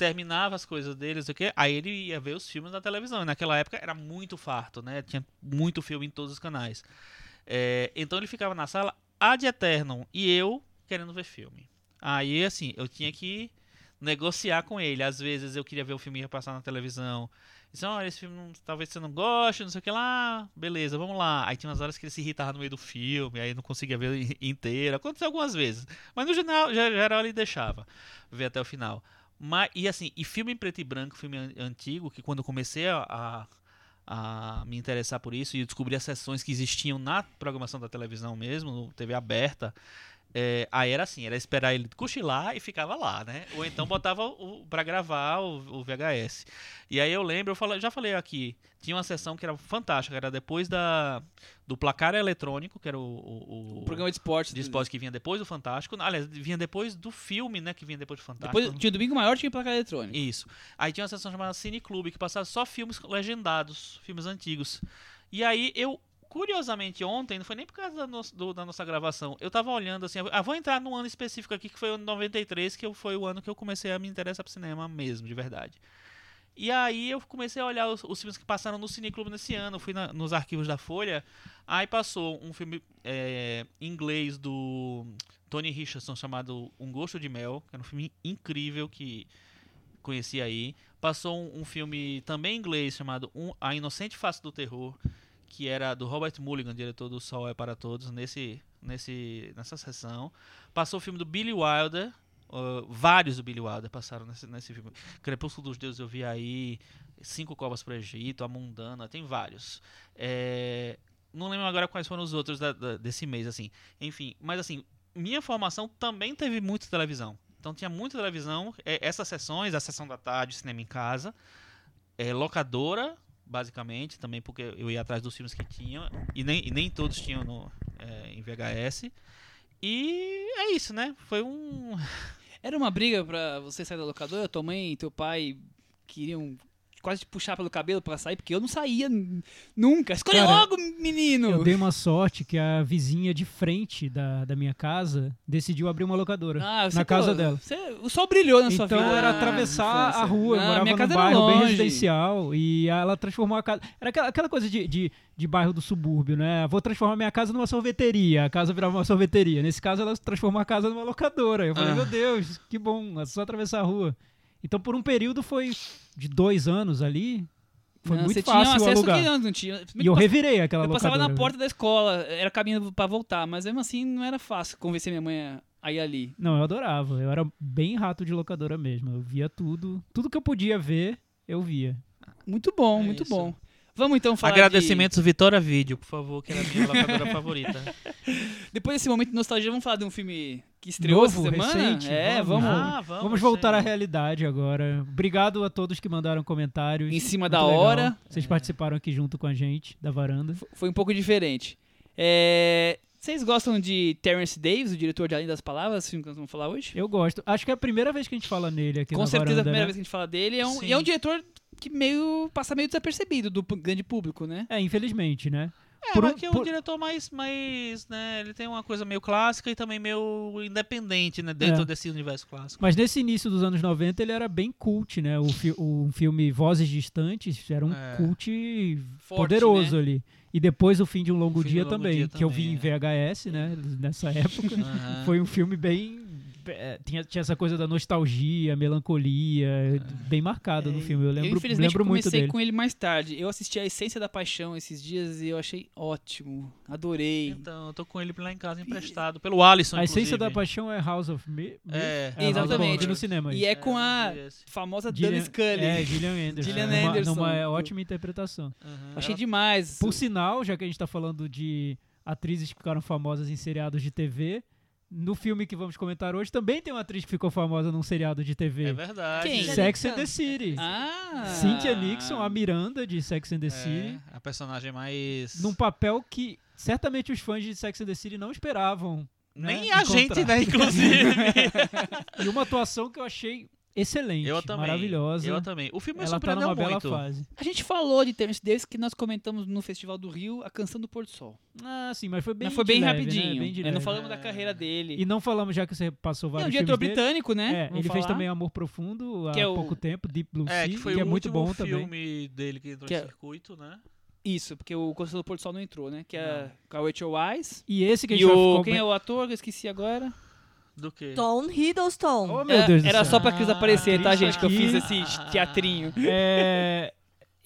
Speaker 4: Terminava as coisas dele, não sei o quê, aí ele ia ver os filmes na televisão. E naquela época era muito farto, né? Tinha muito filme em todos os canais. É, então ele ficava na sala ad eternum e eu querendo ver filme. Aí, assim, eu tinha que negociar com ele. Às vezes eu queria ver o filme ia passar na televisão. Disse, olha, esse filme talvez você não goste, não sei o que lá. Beleza, vamos lá. Aí tinha umas horas que ele se irritava no meio do filme, aí não conseguia ver in- inteiro. Aconteceu algumas vezes. Mas no geral, geral ele deixava ver até o final. Mas, e assim, e filme em preto e branco, filme an- antigo, que quando eu comecei a, a, a me interessar por isso e descobri as sessões que existiam na programação da televisão mesmo, no TV aberta, é, aí era assim, era esperar ele cochilar e ficava lá, né? Ou então botava o, pra gravar o, o VHS. E aí eu lembro, eu fala- já falei aqui, tinha uma sessão que era fantástica, era depois da, do placar eletrônico, que era o, o,
Speaker 2: O programa de esporte.
Speaker 4: de esporte que vinha depois do Fantástico. Aliás, vinha depois do filme, né? Que vinha depois do Fantástico.
Speaker 2: Depois, tinha o Domingo Maior, tinha placar eletrônico.
Speaker 4: Isso. Aí tinha uma sessão chamada Cine Clube, que passava só filmes legendados, filmes antigos. E aí eu, curiosamente, ontem, não foi nem por causa da, nossa- do- da nossa gravação, eu tava olhando assim, ah, vou entrar num ano específico aqui, que foi o ano 93, que foi o ano que eu comecei a me interessar por cinema mesmo, de verdade. E aí eu comecei a olhar os, os filmes que passaram no Cine Clube nesse ano, fui na- nos arquivos da Folha, aí passou um filme é, inglês do Tony Richardson chamado Um Gosto de Mel, que era um filme incrível que conheci aí. Passou um, um filme também inglês chamado um, A Inocente Face do Terror, que era do Robert Mulligan, diretor do Sol é para Todos, nesse, nesse, nessa sessão. Passou o filme do Billy Wilder, uh, vários do Billy Wilder passaram nesse, nesse filme. Crepúsculo dos Deuses eu vi aí, Cinco Covas para o Egito, A Mundana, tem vários. É, não lembro agora quais foram os outros da- da- desse mês, assim. Enfim, mas assim, minha formação também teve muita televisão. Então tinha muita televisão, é, essas sessões, a sessão da tarde, cinema em casa, é, locadora, basicamente, também porque eu ia atrás dos filmes que tinham, e nem, e nem todos tinham no, é, em VHS. E é isso, né? Foi um.
Speaker 2: Era uma briga pra você sair da locadora? Tua mãe e teu pai queriam quase te puxar pelo cabelo pra sair, porque eu não saía nunca. Escolhe
Speaker 3: Cara,
Speaker 2: logo, menino!
Speaker 3: Eu dei uma sorte que a vizinha de frente da, da minha casa decidiu abrir uma locadora
Speaker 2: Ah, você
Speaker 3: na casa
Speaker 2: pô,
Speaker 3: dela.
Speaker 2: você- o sol brilhou na sua
Speaker 3: Então
Speaker 2: vida.
Speaker 3: era
Speaker 2: na
Speaker 3: atravessar
Speaker 2: infância.
Speaker 3: a rua, eu
Speaker 2: Ah,
Speaker 3: morava
Speaker 2: minha
Speaker 3: num
Speaker 2: casa era
Speaker 3: bairro bem
Speaker 2: longe.
Speaker 3: residencial e ela transformou a casa. Era aquela, aquela coisa de, de, de bairro do subúrbio, né? Vou transformar minha casa numa sorveteria, a casa virava uma sorveteria. Nesse caso, ela transformou a casa numa locadora. Eu falei,
Speaker 4: Ah.
Speaker 3: meu Deus, que bom, é só atravessar a rua. Então, por um período, foi de dois anos ali, foi
Speaker 2: Não,
Speaker 3: muito
Speaker 2: você
Speaker 3: fácil
Speaker 2: tinha um acesso
Speaker 3: alugar.
Speaker 2: que não, não tinha.
Speaker 3: E eu revirei aquela
Speaker 2: Eu
Speaker 3: locadora.
Speaker 2: passava na porta da escola, era caminho pra voltar, mas mesmo assim não era fácil convencer minha mãe a- ir ali.
Speaker 3: Não, eu adorava. Eu era bem rato de locadora mesmo. Eu via tudo. Tudo que eu podia ver, eu via.
Speaker 2: Muito bom,
Speaker 4: É
Speaker 2: muito
Speaker 4: isso.
Speaker 2: bom. Vamos então falar
Speaker 4: Agradecimentos Vitória Vídeo, por favor, que era a minha locadora favorita.
Speaker 2: de... Depois desse momento de nostalgia, vamos falar de um filme que estreou
Speaker 3: Novo,
Speaker 2: essa semana?
Speaker 3: recente,
Speaker 2: é,
Speaker 3: vamos.
Speaker 2: vamos.
Speaker 4: Ah, vamos,
Speaker 3: Vamos voltar
Speaker 4: sim.
Speaker 3: à realidade agora. Obrigado a todos que mandaram comentários.
Speaker 2: Em cima
Speaker 3: Muito
Speaker 2: da
Speaker 3: legal.
Speaker 2: hora.
Speaker 3: Vocês participaram aqui junto com a gente, da varanda.
Speaker 2: Foi um pouco diferente. É, Vocês gostam de Terence Davis, o diretor de Além das Palavras, filme que nós vamos falar hoje?
Speaker 3: Eu gosto. Acho que é a primeira vez que a gente fala nele aqui
Speaker 2: Com
Speaker 3: na
Speaker 2: certeza é a
Speaker 3: varanda,
Speaker 2: primeira
Speaker 3: né?
Speaker 2: vez que a gente fala dele. É um, e é um diretor que meio passa meio desapercebido do grande público, né?
Speaker 3: É, infelizmente, né?
Speaker 4: É,
Speaker 3: Por um-
Speaker 4: que é um
Speaker 3: por-
Speaker 4: diretor mais, mais, né, ele tem uma coisa meio clássica e também meio independente, né, dentro
Speaker 3: É.
Speaker 4: desse universo clássico.
Speaker 3: Mas nesse início dos anos 90 ele era bem cult, né? O, fi o filme Vozes Distantes era um
Speaker 4: É.
Speaker 3: cult
Speaker 2: Forte,
Speaker 3: poderoso
Speaker 2: né?
Speaker 3: ali. E depois O Fim de um Longo
Speaker 4: Fim de
Speaker 3: Dia
Speaker 4: um Longo
Speaker 3: também,
Speaker 4: Dia
Speaker 3: que eu vi
Speaker 4: também,
Speaker 3: em
Speaker 4: é.
Speaker 3: VHS, né? Nessa época.
Speaker 4: Aham.
Speaker 3: Foi um filme bem. É, tinha, tinha essa coisa da nostalgia, melancolia, bem marcada no
Speaker 2: É,
Speaker 3: filme. Eu lembro,
Speaker 2: eu infelizmente
Speaker 3: lembro muito
Speaker 2: comecei
Speaker 3: dele.
Speaker 2: com ele mais tarde. Eu assisti a Essência da Paixão esses dias e eu achei ótimo. Adorei.
Speaker 4: Então, eu tô com ele lá em casa emprestado, pelo Alisson,
Speaker 3: A essência
Speaker 4: inclusive.
Speaker 3: da paixão é House of Me.
Speaker 4: É,
Speaker 3: of
Speaker 2: Exatamente.
Speaker 3: Me, no cinema.
Speaker 2: E é com a
Speaker 4: vi esse.
Speaker 2: famosa
Speaker 3: Gillian-
Speaker 2: Dana Scully.
Speaker 3: É, Gillian Anderson.
Speaker 2: Gillian
Speaker 3: Numa-
Speaker 2: Anderson.
Speaker 3: Numa ótima interpretação.
Speaker 4: Aham.
Speaker 2: Achei demais.
Speaker 3: Por sinal, já que a gente tá falando de atrizes que ficaram famosas em seriados de TV, no filme que vamos comentar hoje também tem uma atriz que ficou famosa num seriado de TV.
Speaker 4: É verdade.
Speaker 2: Quem?
Speaker 3: Sex and the City.
Speaker 2: Ah!
Speaker 3: Cynthia Nixon, a Miranda de Sex and the
Speaker 4: É,
Speaker 3: City,
Speaker 4: a personagem mais...
Speaker 3: num papel que certamente os fãs de Sex and the City não esperavam.
Speaker 4: Nem
Speaker 3: né,
Speaker 4: a
Speaker 3: encontrar.
Speaker 4: gente, né, inclusive.
Speaker 3: E uma atuação que eu achei excelente,
Speaker 4: eu também.
Speaker 3: maravilhosa.
Speaker 4: Eu também. O filme me
Speaker 3: Ela tá
Speaker 4: surpreendeu
Speaker 3: numa bela
Speaker 4: muito.
Speaker 3: fase.
Speaker 2: A gente falou de Terence Davis que nós comentamos no Festival do Rio, A Canção do Pôr do Sol.
Speaker 3: Ah, sim, mas foi bem
Speaker 2: Mas foi bem
Speaker 3: leve, né?
Speaker 2: rapidinho.
Speaker 3: Bem de
Speaker 2: É, não
Speaker 3: leve.
Speaker 2: falamos da carreira dele.
Speaker 3: E não falamos, já que você passou
Speaker 2: é um
Speaker 3: vários
Speaker 2: diretor
Speaker 3: dele.
Speaker 2: britânico, né?
Speaker 3: É, ele fez
Speaker 2: falar.
Speaker 3: também Amor Profundo há
Speaker 2: é o-
Speaker 3: pouco tempo, Deep Blue
Speaker 4: É,
Speaker 3: Sea,
Speaker 4: que foi
Speaker 3: que
Speaker 4: o
Speaker 3: é muito bom também.
Speaker 4: filme dele que entrou
Speaker 2: Que
Speaker 4: em
Speaker 2: é-
Speaker 4: circuito, né?
Speaker 2: Isso, porque o Canção do Pôr do Sol não entrou, né? Que é com a Rachel Weisz.
Speaker 3: E esse que a
Speaker 2: E
Speaker 3: gente vai
Speaker 2: o...
Speaker 3: ficar-
Speaker 2: Quem é o ator? Eu esqueci agora.
Speaker 4: Do que?
Speaker 5: Tom Hiddleston.
Speaker 3: Oh, meu
Speaker 2: É,
Speaker 3: Deus do
Speaker 2: Era
Speaker 3: céu.
Speaker 2: só pra Cris aparecer, tá,
Speaker 3: atriz
Speaker 2: gente? Que eu
Speaker 3: aqui.
Speaker 2: fiz esse teatrinho.
Speaker 3: É,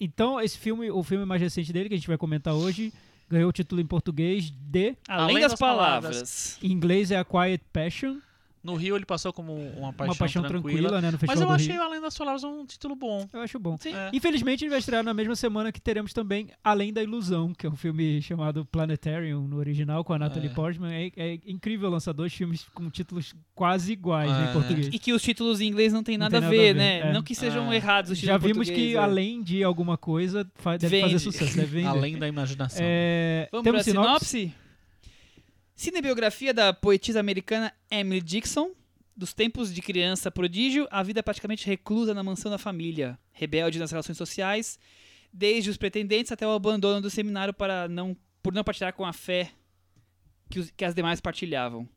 Speaker 3: Então, esse filme, o filme mais recente dele, que a gente vai comentar hoje, ganhou o título em português de...
Speaker 2: Além, das, palavras.
Speaker 3: Em inglês é A Quiet Passion,
Speaker 4: No Rio ele passou como uma paixão,
Speaker 3: uma paixão tranquila,
Speaker 4: tranquila.
Speaker 3: né, no
Speaker 4: Mas
Speaker 3: Festival
Speaker 4: eu
Speaker 3: do
Speaker 4: achei
Speaker 3: Rio.
Speaker 4: o Além das Palavras um título bom.
Speaker 3: Eu acho bom.
Speaker 2: Sim.
Speaker 4: É.
Speaker 3: Infelizmente, ele vai estrear na mesma semana que teremos também Além da Ilusão, que é um filme chamado Planetarium, no original, com a Natalie
Speaker 4: É.
Speaker 3: Portman. É, é incrível lançar dois filmes com títulos quase iguais né,
Speaker 4: É.
Speaker 3: em português.
Speaker 2: E que os títulos em inglês não tem
Speaker 3: Não
Speaker 2: nada,
Speaker 3: tem
Speaker 2: a,
Speaker 3: nada
Speaker 2: ver,
Speaker 3: a ver,
Speaker 2: né?
Speaker 3: é.
Speaker 2: Não que sejam
Speaker 4: É.
Speaker 2: errados os títulos
Speaker 3: Já vimos que
Speaker 2: é.
Speaker 3: além de alguma coisa, deve fazer
Speaker 2: Vende.
Speaker 3: sucesso, deve.
Speaker 4: Além da imaginação.
Speaker 3: É,
Speaker 2: Vamos
Speaker 3: temos
Speaker 2: pra sinopse? Cinebiografia da poetisa americana Emily Dixon. Dos tempos de criança prodígio, a vida praticamente reclusa na mansão da família, rebelde nas relações sociais, desde os pretendentes até o abandono do seminário para não, por não partilhar com a fé que, os- que as demais partilhavam.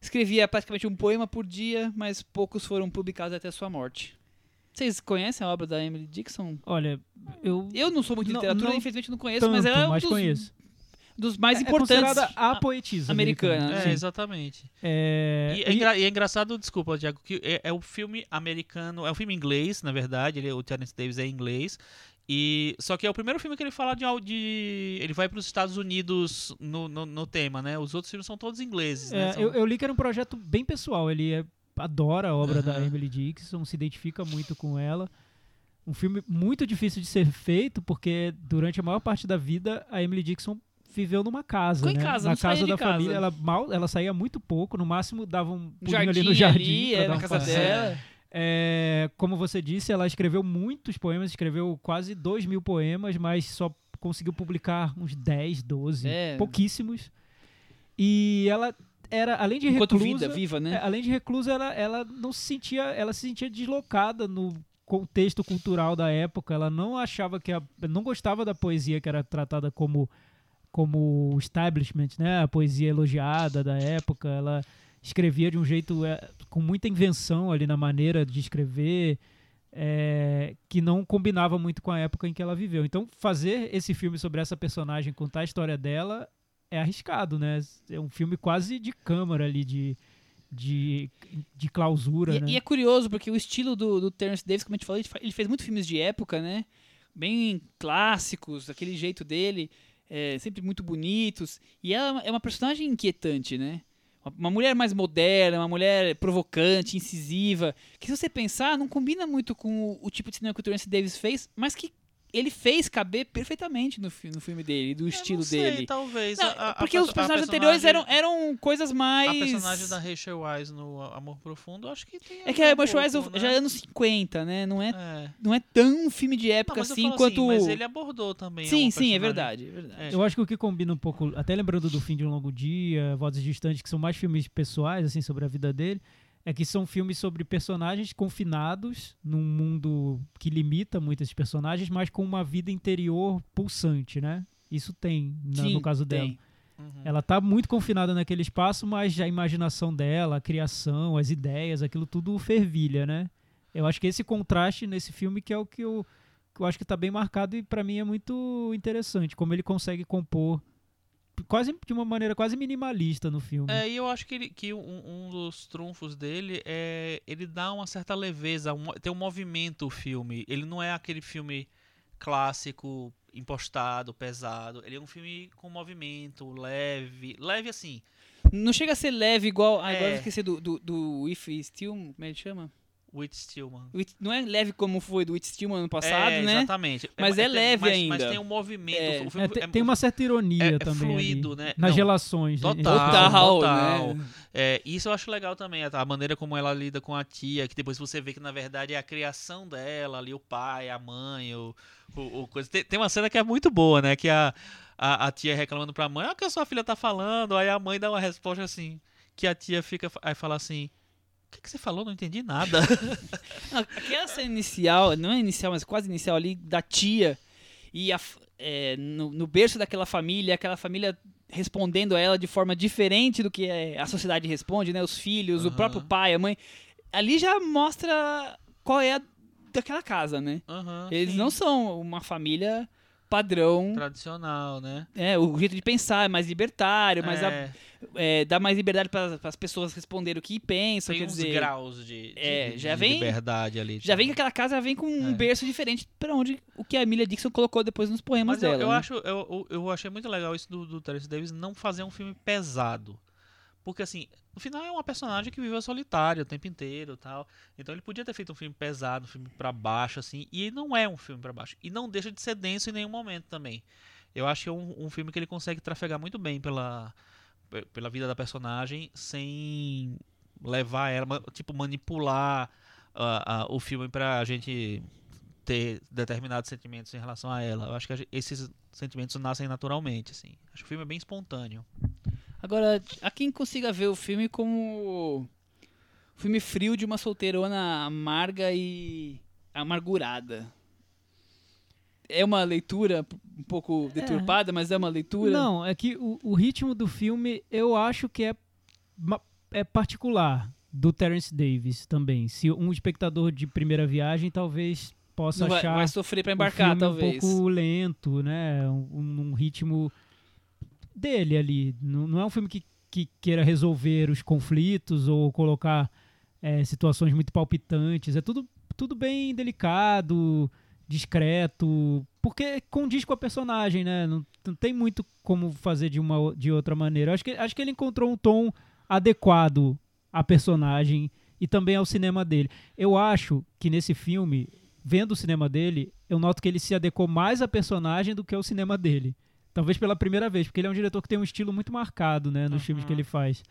Speaker 2: Escrevia praticamente um poema por dia, mas poucos foram publicados até sua morte. Vocês conhecem a obra da Emily Dixon?
Speaker 3: Olha, eu
Speaker 2: Eu não sou muito de
Speaker 3: Não-
Speaker 2: literatura,
Speaker 3: não
Speaker 2: infelizmente não conheço,
Speaker 3: tanto,
Speaker 2: mas ela é um
Speaker 3: mas
Speaker 2: dos,
Speaker 3: conheço.
Speaker 2: Dos mais
Speaker 3: é
Speaker 2: importantes.
Speaker 3: considerada a poetisa
Speaker 2: americana,
Speaker 4: É,
Speaker 3: Sim.
Speaker 4: exatamente.
Speaker 3: É,
Speaker 4: E é, engra- e é engraçado, desculpa, Diago, que é, é o filme americano, é um filme inglês, na verdade, ele, o Terence Davis é inglês. E só que é o primeiro filme que ele fala de, de ele vai para os Estados Unidos no, no, no tema, né? Os outros filmes são todos ingleses, né?
Speaker 3: É,
Speaker 4: São-
Speaker 3: eu, eu li que era um projeto bem pessoal. Ele é- adora a obra da
Speaker 4: Aham.
Speaker 3: Emily Dixon, se identifica muito com ela. Um filme muito difícil de ser feito, porque durante a maior parte da vida a Emily Dixon viveu numa casa,
Speaker 2: Ficou em
Speaker 3: né?
Speaker 2: casa,
Speaker 3: Na casa
Speaker 2: de
Speaker 3: da
Speaker 2: casa.
Speaker 3: família, ela mal, ela saía muito pouco, no máximo dava um pulinho ali no jardim
Speaker 2: ali, é, na
Speaker 3: um
Speaker 2: casa
Speaker 3: passeio.
Speaker 2: dela.
Speaker 3: É, como você disse, ela escreveu muitos poemas, escreveu quase dois mil poemas, mas só conseguiu publicar uns 10, 12,
Speaker 2: É.
Speaker 3: pouquíssimos. E ela era, além de
Speaker 2: Enquanto
Speaker 3: reclusa,
Speaker 2: vida, viva, né?
Speaker 3: é, além de reclusa, ela, ela não se sentia, ela se sentia deslocada no contexto cultural da época. Ela não achava que a, não gostava da poesia que era tratada como como establishment, né? A poesia elogiada da época. Ela escrevia de um jeito é, com muita invenção ali na maneira de escrever. É, que não combinava muito com a época em que ela viveu. Então, fazer esse filme sobre essa personagem, contar a história dela, é arriscado, né? É um filme quase de câmara ali, de, de, de clausura,
Speaker 2: E,
Speaker 3: né?
Speaker 2: e é curioso, porque o estilo do, do Terence Davis, como a gente falou, ele fez muitos filmes de época, né? Bem clássicos, aquele jeito dele, é, sempre muito bonitos. E ela é uma personagem inquietante, né? Uma- Uma mulher mais moderna, uma mulher provocante, incisiva, que se você pensar, não combina muito com o, o tipo de cinema que o Terence Davis fez, mas que ele fez caber perfeitamente no, no filme dele, do
Speaker 4: Eu
Speaker 2: estilo
Speaker 4: não sei,
Speaker 2: dele.
Speaker 4: talvez.
Speaker 2: Não,
Speaker 4: A-
Speaker 2: porque
Speaker 4: a
Speaker 2: os personagens anteriores eram, eram coisas mais.
Speaker 4: A personagem da Rachel Weisz no Amor Profundo, acho que tem.
Speaker 2: É que a Marshall Wise
Speaker 4: pouco,
Speaker 2: já é
Speaker 4: né?
Speaker 2: anos 50, né? Não é,
Speaker 4: É.
Speaker 2: não é tão um filme de
Speaker 4: Não,
Speaker 2: época
Speaker 4: eu
Speaker 2: assim
Speaker 4: falo
Speaker 2: quanto.
Speaker 4: mas ele abordou também.
Speaker 2: sim, sim, é verdade, é verdade.
Speaker 4: É.
Speaker 3: Eu acho que o que combina um pouco, até lembrando do Fim de um Longo Dia, Vozes Distantes, que são mais filmes pessoais, assim, sobre a vida dele, é que são filmes sobre personagens confinados num mundo que limita muito esses personagens, mas com uma vida interior pulsante, né? Isso tem na-
Speaker 2: Sim,
Speaker 3: no caso dela.
Speaker 2: tem.
Speaker 4: Uhum.
Speaker 3: Ela tá muito confinada naquele espaço, mas a imaginação dela, a criação, as ideias, aquilo tudo fervilha, né? Eu acho que esse contraste nesse filme que é o que eu, que eu acho que tá bem marcado e pra mim é muito interessante, como ele consegue compor quase de uma maneira quase minimalista no filme.
Speaker 4: É, e eu acho que, ele- que um, um dos trunfos dele é ele dá uma certa leveza, um, tem um movimento o filme. Ele não é aquele filme clássico, impostado, pesado. Ele é um filme com movimento, leve. Leve assim.
Speaker 2: Não chega a ser leve igual. Ah,
Speaker 4: É.
Speaker 2: agora eu esqueci do, do, do If Still. Como é que chama?
Speaker 4: Whit Stillman.
Speaker 2: Não é leve como foi do It Stillman ano passado,
Speaker 4: é,
Speaker 2: né?
Speaker 4: Exatamente.
Speaker 2: Mas é
Speaker 4: tem-
Speaker 2: leve
Speaker 4: mas,
Speaker 2: ainda.
Speaker 4: Mas tem um movimento.
Speaker 2: É.
Speaker 4: O filme
Speaker 3: É,
Speaker 4: é-
Speaker 3: tem uma certa ironia
Speaker 4: é- é
Speaker 3: também
Speaker 4: fluido,
Speaker 3: ali,
Speaker 4: né?
Speaker 3: nas
Speaker 4: Não,
Speaker 3: relações.
Speaker 4: total.
Speaker 3: entre-
Speaker 2: Total,
Speaker 4: total.
Speaker 2: né?
Speaker 4: É, isso eu acho legal também, a, a maneira como ela lida com a tia, que depois você vê que na verdade é a criação dela, ali o pai, a mãe, o, o, o coisa. Tem, tem uma cena que é muito boa, né? Que a, a, a tia reclamando pra mãe, olha o que a sua filha tá falando, aí a mãe dá uma resposta assim, que a tia fica, aí fala assim, o que, que você falou? Não entendi nada.
Speaker 2: Não, Aquela cena inicial, não é inicial, mas quase inicial ali, da tia e a é, no, no berço daquela família, aquela família respondendo a ela de forma diferente do que é, a sociedade responde, né? Os filhos, o
Speaker 4: Aham.
Speaker 2: próprio pai, a mãe. Ali já mostra qual é a daquela casa, né?
Speaker 4: Aham,
Speaker 2: Eles
Speaker 4: sim.
Speaker 2: não são uma família padrão.
Speaker 4: Tradicional, né?
Speaker 2: É, o jeito de pensar é mais libertário, mas a-
Speaker 4: É,
Speaker 2: é, dá mais liberdade para as pessoas responderem o que pensam.
Speaker 4: tem
Speaker 2: quer
Speaker 4: uns
Speaker 2: dizer,
Speaker 4: graus de, de-
Speaker 2: é,
Speaker 4: de
Speaker 2: já vem-
Speaker 4: liberdade ali.
Speaker 2: Já vem que aquela casa vem com um
Speaker 4: É.
Speaker 2: berço diferente para onde o que a Emilia Dixon colocou depois nos poemas
Speaker 4: Mas eu,
Speaker 2: dela.
Speaker 4: eu
Speaker 2: né?
Speaker 4: acho, eu, eu- eu achei muito legal isso do, do Terence Davis não fazer um filme pesado. Porque assim, no final é uma personagem que viveu solitária o tempo inteiro tal. Então ele podia ter feito um filme pesado, um filme pra baixo, assim. E não é um filme pra baixo. E não deixa de ser denso em nenhum momento também. Eu acho que é um, um filme que ele consegue trafegar muito bem pela, pe- pela vida da personagem sem levar ela, tipo, manipular ah, ah, o filme pra gente ter determinados sentimentos em relação a ela. Eu acho que esses sentimentos nascem naturalmente, assim. Acho que o filme é bem espontâneo.
Speaker 2: Agora, há quem consiga ver o filme como o filme frio de uma solteirona amarga e amargurada. É uma leitura um pouco deturpada, mas é uma leitura.
Speaker 3: Não, é que o, o ritmo do filme eu acho que é, é particular do Terence Davis também. Se um espectador de primeira viagem talvez possa
Speaker 2: vai,
Speaker 3: achar
Speaker 2: vai sofrer para
Speaker 3: o
Speaker 2: embarcar, talvez.
Speaker 3: um pouco lento, né? Um, um ritmo dele ali. Não, não é um filme que, que queira resolver os conflitos ou colocar é, situações muito palpitantes. É tudo, tudo bem delicado, discreto, porque condiz com a personagem, né? Não, não tem muito como fazer de uma de outra maneira. Acho que, acho que ele encontrou um tom adequado à personagem e também ao cinema dele. Eu acho que nesse filme, vendo o cinema dele, eu noto que ele se adequou mais à personagem do que ao cinema dele. Talvez pela primeira vez, porque ele é um diretor que tem um estilo muito marcado, né, nos
Speaker 4: Uhum.
Speaker 3: filmes que ele faz.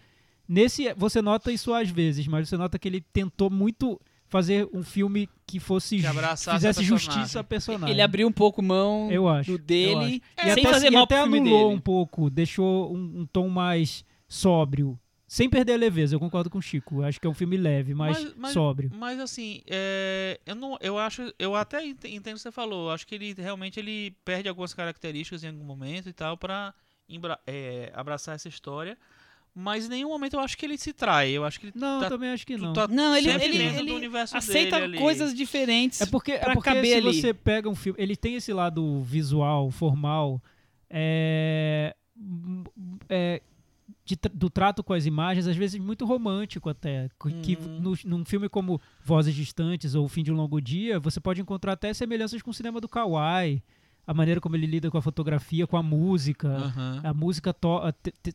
Speaker 3: Nesse, você nota isso às vezes, mas você nota que ele tentou muito fazer um filme que fosse
Speaker 4: Que
Speaker 3: fizesse
Speaker 4: a
Speaker 3: justiça
Speaker 4: personagem.
Speaker 3: à personagem.
Speaker 2: Ele abriu um pouco mão
Speaker 3: Eu acho.
Speaker 2: do
Speaker 3: eu
Speaker 2: dele,
Speaker 3: acho.
Speaker 2: sem
Speaker 3: até,
Speaker 2: fazer
Speaker 3: e
Speaker 2: mal
Speaker 3: até
Speaker 2: pro filme
Speaker 3: anulou
Speaker 2: dele.
Speaker 3: um pouco, deixou um, um tom mais sóbrio sem perder a leveza, eu concordo com o Chico. Eu acho que é um filme leve, mas,
Speaker 4: Mas- mas-
Speaker 3: sóbrio.
Speaker 4: Mas assim, é, eu não, eu acho, eu até ent- entendo o que você falou. Acho que ele realmente ele perde algumas características em algum momento e tal para abraçar essa história. Mas em nenhum momento eu acho que ele se trai. Eu acho que ele
Speaker 3: Não,
Speaker 4: tá,
Speaker 3: eu também acho que não.
Speaker 4: tá
Speaker 2: Não, ele, ele, ele
Speaker 4: do universo
Speaker 2: aceita
Speaker 4: dele ali.
Speaker 2: coisas diferentes.
Speaker 3: É porque, é porque
Speaker 2: caber
Speaker 3: se
Speaker 2: ali.
Speaker 3: você pega um filme, ele tem esse lado visual, formal, é, é, de do trato com as imagens, às vezes muito romântico até. Que
Speaker 4: Uhum.
Speaker 3: no, num filme como Vozes Distantes ou O Fim de um Longo Dia, você pode encontrar até semelhanças com o cinema do Kawai, a maneira como ele lida com a fotografia, com a música.
Speaker 4: Aham.
Speaker 3: A música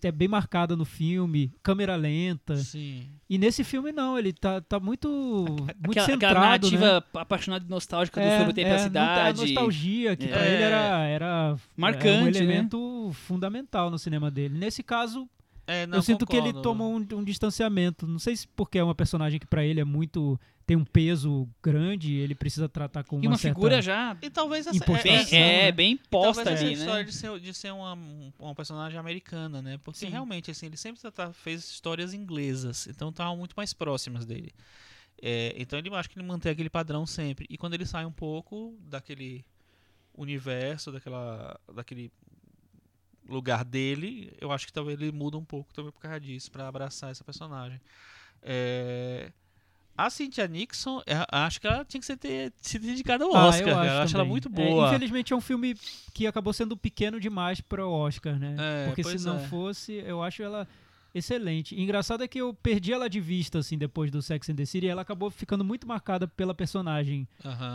Speaker 3: é bem marcada no filme, câmera lenta.
Speaker 4: Sim.
Speaker 3: E nesse filme não, ele tá, tá muito, muito
Speaker 2: aquela,
Speaker 3: centrado,
Speaker 2: aquela narrativa
Speaker 3: né?
Speaker 2: apaixonada e nostálgica do sobre o tempo e a
Speaker 3: tem
Speaker 2: cidade.
Speaker 3: A nostalgia, que pra
Speaker 4: É.
Speaker 3: ele era, era
Speaker 2: Marcante,
Speaker 3: é um
Speaker 2: né?
Speaker 3: elemento fundamental no cinema dele. Nesse caso,
Speaker 4: É, não,
Speaker 3: eu sinto que ele
Speaker 4: concordo.
Speaker 3: tomou um, um distanciamento. Não sei se porque é uma personagem que pra ele é muito. tem um peso grande, ele precisa tratar com uma,
Speaker 2: E uma figura já
Speaker 4: E talvez essa,
Speaker 2: bem,
Speaker 4: essa-
Speaker 2: é,
Speaker 3: né?
Speaker 2: bem
Speaker 4: E talvez
Speaker 2: posta
Speaker 4: essa
Speaker 2: ali,
Speaker 4: história
Speaker 2: né?
Speaker 4: de ser, de ser uma, um- uma personagem americana, né? Porque
Speaker 3: Sim.
Speaker 4: realmente, assim, ele sempre tá- fez histórias inglesas, então estavam muito mais próximas dele. É, então ele acho que ele mantém aquele padrão sempre. E quando ele sai um pouco daquele universo, daquela, daquele lugar dele, eu acho que talvez ele muda um pouco também por causa disso, pra abraçar essa personagem. É, A Cynthia Nixon, eu acho que ela tinha que ser ter sido indicada ao
Speaker 3: Ah,
Speaker 4: Oscar.
Speaker 3: eu
Speaker 4: cara.
Speaker 3: acho,
Speaker 4: eu acho ela muito
Speaker 3: É,
Speaker 4: boa.
Speaker 3: infelizmente é um filme que acabou sendo pequeno demais para o Oscar, né?
Speaker 4: É,
Speaker 3: Porque se não
Speaker 4: é.
Speaker 3: fosse, eu acho ela excelente. E engraçado é que eu perdi ela de vista assim depois do Sex and the City, e ela acabou ficando muito marcada pela personagem.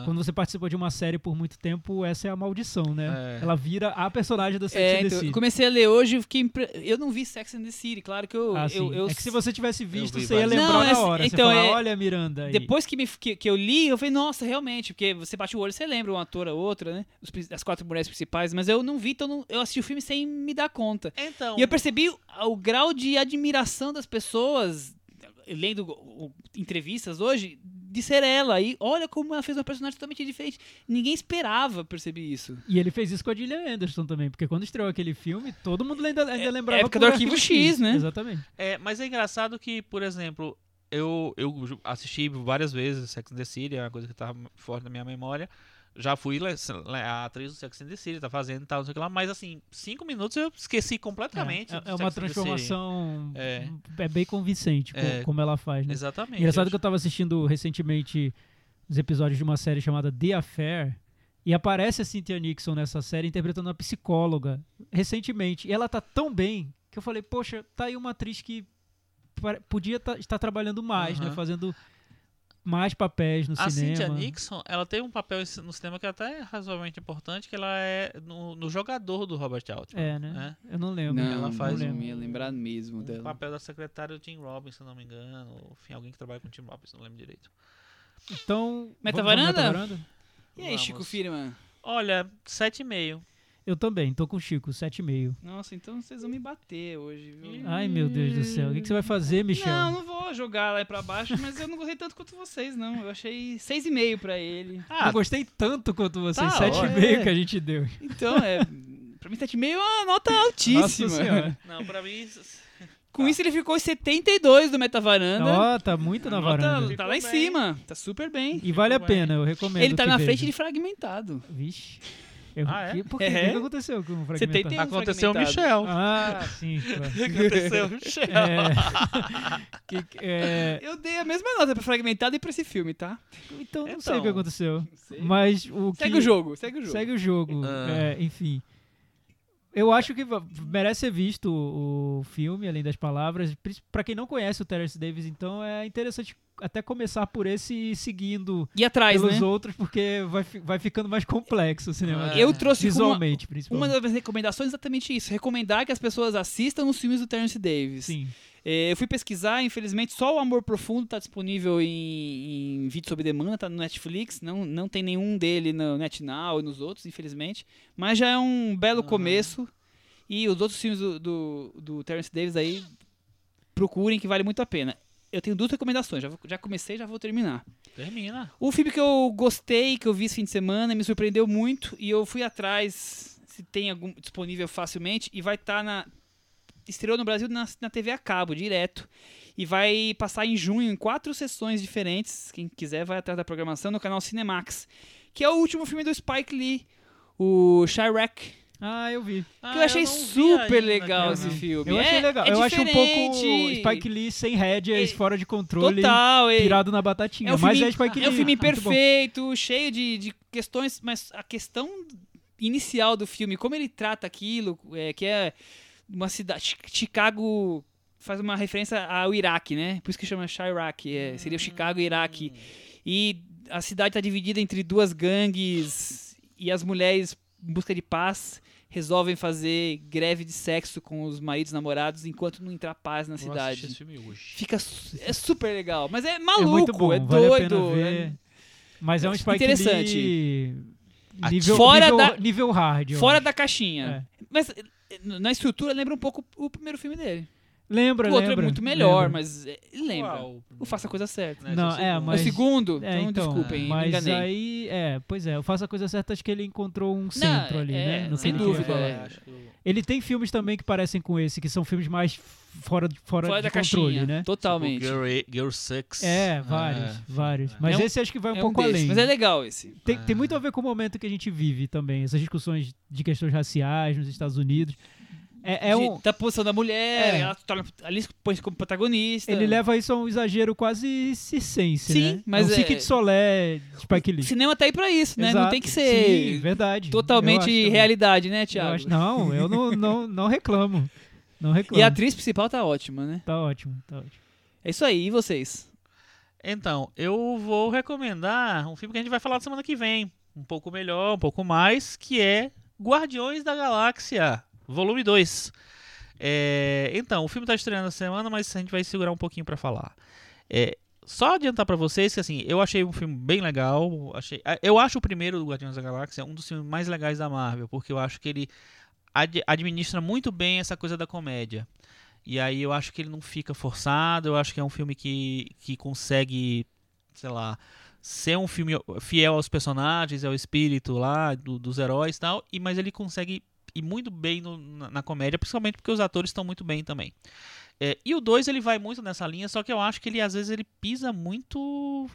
Speaker 3: Quando você participa de uma série por muito tempo, essa é a maldição, né?
Speaker 4: É.
Speaker 3: Ela vira a personagem do Sex
Speaker 2: É,
Speaker 3: and the
Speaker 2: então,
Speaker 3: City.
Speaker 2: eu comecei a ler hoje, eu fiquei impre... eu não vi Sex and the City, claro que eu
Speaker 3: Ah,
Speaker 2: eu, eu
Speaker 3: É que se você tivesse visto,
Speaker 4: vi
Speaker 3: você ia lembrar
Speaker 2: Não,
Speaker 3: na
Speaker 2: é-
Speaker 3: hora.
Speaker 2: então,
Speaker 3: você fala,
Speaker 2: é-
Speaker 3: olha, Miranda. Aí.
Speaker 2: Depois que, me, que, que eu li, eu falei, nossa, realmente, porque você bate o olho, você lembra uma ator ou outra, né? As quatro mulheres principais, mas eu não vi, então não- eu assisti o filme sem me dar conta.
Speaker 4: Então,
Speaker 2: E eu percebi o, o grau de admiração das pessoas, lendo entrevistas hoje, de ser ela. E olha como ela fez uma personagem totalmente diferente. Ninguém esperava perceber isso.
Speaker 3: E ele fez isso com a Gillian Anderson também, porque quando estreou aquele filme, todo mundo ainda, ainda lembrava
Speaker 2: época do Arquivo X, né?
Speaker 3: Exatamente.
Speaker 4: é, mas é engraçado que, por exemplo, eu, eu assisti várias vezes Sex and the City, é uma coisa que tá forte na minha memória. Já fui a atriz do Sex and the City, tá fazendo e tal, não sei o que lá, mas assim, cinco minutos eu esqueci completamente.
Speaker 3: É, é uma transformação.
Speaker 4: É.
Speaker 3: É. bem convincente co-
Speaker 4: É.
Speaker 3: como ela faz, né?
Speaker 4: Exatamente.
Speaker 3: Engraçado
Speaker 4: eu
Speaker 3: que eu tava assistindo recentemente os episódios de uma série chamada The Affair. E aparece a Cynthia Nixon nessa série interpretando uma psicóloga recentemente. E ela tá tão bem que eu falei, poxa, tá aí uma atriz que podia tá- estar trabalhando mais, né?
Speaker 4: Aham.
Speaker 3: Fazendo mais papéis no
Speaker 4: A
Speaker 3: cinema.
Speaker 4: Cynthia Nixon, ela tem um papel no cinema que até é razoavelmente importante, que ela é no, no jogador do Robert Altman.
Speaker 3: É, né? Eu não lembro.
Speaker 2: Não,
Speaker 4: ela faz
Speaker 3: não lembro.
Speaker 2: ia lembrar mesmo
Speaker 4: O
Speaker 2: dela.
Speaker 4: papel da secretária do Tim Robbins, se eu não me engano. Ou, enfim, alguém que trabalha com o Tim Robbins, não lembro direito.
Speaker 3: Então.
Speaker 2: Meta
Speaker 3: vamos- vamos
Speaker 2: varanda? E aí,
Speaker 4: Vamos.
Speaker 2: Chico Firman?
Speaker 4: Olha, 7,5.
Speaker 3: Eu também, tô com o Chico, 7,5.
Speaker 2: Nossa, então vocês vão me bater hoje, viu?
Speaker 3: Ai, meu Deus do céu. O que, que você vai fazer, Michel?
Speaker 2: Não, não vou jogar lá pra baixo, mas eu não gostei tanto quanto vocês, não. Eu achei 6,5 pra ele.
Speaker 3: Eu gostei tanto quanto vocês.
Speaker 2: tá
Speaker 3: 7,5
Speaker 2: ótimo.
Speaker 3: que a gente deu.
Speaker 2: Então, é. Pra mim, 7,5 é uma nota altíssima.
Speaker 3: Nossa Senhora.
Speaker 4: Não, pra mim.
Speaker 2: Com isso, ele ficou em 72 do Metavaranda.
Speaker 3: Ó, tá muito na varanda.
Speaker 2: Tá lá em cima. Tá super bem.
Speaker 3: E vale a
Speaker 4: bem.
Speaker 3: pena, eu recomendo.
Speaker 2: Ele tá
Speaker 3: que
Speaker 2: na
Speaker 3: veja.
Speaker 2: frente de fragmentado.
Speaker 3: Vixe. Eu,
Speaker 4: Ah, é?
Speaker 3: por quê?
Speaker 2: É.
Speaker 3: O que aconteceu com o fragmentado?
Speaker 2: 71
Speaker 4: Aconteceu o. Michel.
Speaker 3: Ah, sim, claro.
Speaker 4: Aconteceu o Michel.
Speaker 3: É, que- é,
Speaker 2: Eu dei a mesma nota pra fragmentado e pra esse filme, tá?
Speaker 3: então, não sei
Speaker 4: Então,
Speaker 3: o que aconteceu.
Speaker 2: sei.
Speaker 3: Mas o que...
Speaker 2: Segue o jogo, segue o jogo.
Speaker 3: Segue o jogo.
Speaker 4: Ah.
Speaker 3: é, enfim. Eu acho que merece ser visto o filme, além das palavras. Pra quem não conhece o Terence Davis, então é interessante até começar por esse e ir seguindo
Speaker 2: E atrás,
Speaker 3: pelos
Speaker 2: né?
Speaker 3: outros, porque vai, vai ficando mais complexo o cinema.
Speaker 4: É.
Speaker 2: Eu trouxe uma,
Speaker 3: Visualmente,
Speaker 2: uma
Speaker 3: principalmente.
Speaker 2: das recomendações é exatamente isso. Recomendar que as pessoas assistam os filmes do Terence Davis.
Speaker 3: Sim.
Speaker 2: É, eu fui pesquisar, infelizmente, só o Amor Profundo está disponível em, em vídeo sob demanda, tá no Netflix. Não, não tem nenhum dele no NetNow e nos outros, infelizmente. Mas já é um belo começo. E os outros filmes do, do, do Terence Davis aí, procurem que vale muito a pena. Eu tenho duas recomendações, já, vou- já comecei já vou terminar.
Speaker 4: Termina.
Speaker 2: Um filme que eu gostei, que eu vi esse fim de semana, me surpreendeu muito e eu fui atrás se tem algum disponível facilmente e vai estar na estreou no Brasil na, na TV a cabo, direto. E vai passar em junho em quatro sessões diferentes. Quem quiser vai atrás da programação no canal Cinemax. Que é o último filme do Spike Lee, o Chirac.
Speaker 3: Ah, eu vi.
Speaker 2: Que eu achei super legal esse filme.
Speaker 3: Eu
Speaker 2: É-
Speaker 3: achei legal.
Speaker 2: é
Speaker 3: eu acho um pouco. Spike Lee sem rédeas,
Speaker 2: É-
Speaker 3: fora de controle,
Speaker 2: Total. é-
Speaker 3: pirado na batatinha.
Speaker 2: É um
Speaker 3: mas
Speaker 2: filme,
Speaker 3: é Spike Lee.
Speaker 2: é um filme
Speaker 3: bom.
Speaker 2: perfeito, cheio de, de questões, mas a questão inicial do filme, como ele trata aquilo, é, que é uma cidade. Chi- Chicago faz uma referência ao Iraque, né? Por isso que chama Chirac, é, seria o Chicago e Iraque. E a cidade está dividida entre duas gangues e as mulheres, em busca de paz, resolvem fazer greve de sexo com os maridos namorados enquanto não entrar paz na
Speaker 4: Vou
Speaker 2: cidade.
Speaker 4: esse filme hoje.
Speaker 2: Fica su- é super legal, mas é
Speaker 3: É
Speaker 2: maluco,
Speaker 3: muito bom,
Speaker 2: é
Speaker 3: vale a
Speaker 2: doido.
Speaker 3: pena ver.
Speaker 2: é-
Speaker 3: Mas é um Spike
Speaker 2: Interessante.
Speaker 3: Lee nível,
Speaker 2: Fora
Speaker 3: nível,
Speaker 2: da-
Speaker 3: nível hard. eu
Speaker 2: Fora
Speaker 3: acho.
Speaker 2: da caixinha. Mas eh, na estrutura lembra um pouco o primeiro filme dele.
Speaker 3: Lembra,
Speaker 2: o outro
Speaker 3: lembra,
Speaker 2: é muito melhor,
Speaker 3: lembra.
Speaker 2: mas eh, lembra.
Speaker 4: Qual?
Speaker 2: O Faça a Coisa Certa.
Speaker 4: Né,
Speaker 3: Não,
Speaker 4: esse o
Speaker 3: é,
Speaker 4: segundo.
Speaker 3: mas-
Speaker 2: o segundo,
Speaker 3: É,
Speaker 2: então,
Speaker 3: então,
Speaker 2: desculpem, me
Speaker 3: mas
Speaker 2: enganei.
Speaker 3: aí, é, pois é, eu faço a coisa certa, acho que ele encontrou um centro ali,
Speaker 2: é,
Speaker 3: né? No
Speaker 2: sem
Speaker 3: que ele
Speaker 2: dúvida, é.
Speaker 3: Ele tem filmes também que parecem com esse, que são filmes mais fora, de- fora,
Speaker 2: Fora
Speaker 3: de
Speaker 2: da
Speaker 3: controle,
Speaker 2: caixinha,
Speaker 3: né?
Speaker 2: totalmente.
Speaker 4: Tipo, Girl, Girl Six.
Speaker 3: É, vários,
Speaker 4: É.
Speaker 3: vários. Mas
Speaker 2: É um-
Speaker 3: esse acho que vai um
Speaker 2: É um
Speaker 3: pouco
Speaker 2: desses,
Speaker 3: além.
Speaker 2: Mas é legal esse.
Speaker 3: Tem, tem muito a ver com o momento que a gente vive também, essas discussões de questões raciais nos Estados Unidos. É, é
Speaker 2: De-
Speaker 3: um,
Speaker 2: Da posição da mulher,
Speaker 3: É.
Speaker 2: ela se torna ali se põe como protagonista.
Speaker 3: ele leva isso a um exagero quase circense,
Speaker 2: Sim,
Speaker 3: né?
Speaker 2: mas
Speaker 3: é um
Speaker 2: é-
Speaker 3: de Solé de SpikeLee.
Speaker 2: O cinema tá aí pra isso, né? Não
Speaker 3: Exato.
Speaker 2: tem que
Speaker 3: Sim,
Speaker 2: ser
Speaker 3: verdade. Eu
Speaker 2: totalmente realidade, né,
Speaker 3: Eu
Speaker 2: Thiago?
Speaker 3: acho- não, eu não, não, não reclamo. Não reclamo.
Speaker 2: E a atriz principal tá ótima, né?
Speaker 3: Tá ótimo, tá ótimo.
Speaker 2: É isso aí, e vocês?
Speaker 4: Então, eu vou recomendar um filme que a gente vai falar semana que vem. Um pouco melhor, um pouco mais, que é Guardiões da Galáxia, volume 2. É, então, o filme tá estreando essa semana, mas a gente vai segurar um pouquinho pra falar. É, só adiantar pra vocês que assim, eu achei um filme bem legal. Achei, eu acho o primeiro do Guardiões da Galáxia um dos filmes mais legais da Marvel, porque eu acho que ele ad- administra muito bem essa coisa da comédia. E aí eu acho que ele não fica forçado, eu acho que é um filme que, que consegue, sei lá, ser um filme fiel aos personagens, ao espírito lá do- dos heróis e tal, e, mas ele consegue ir muito bem no- na, na comédia, principalmente porque os atores estão muito bem também. É, e o 2 ele vai muito nessa linha, só que eu acho que ele às vezes ele pisa muito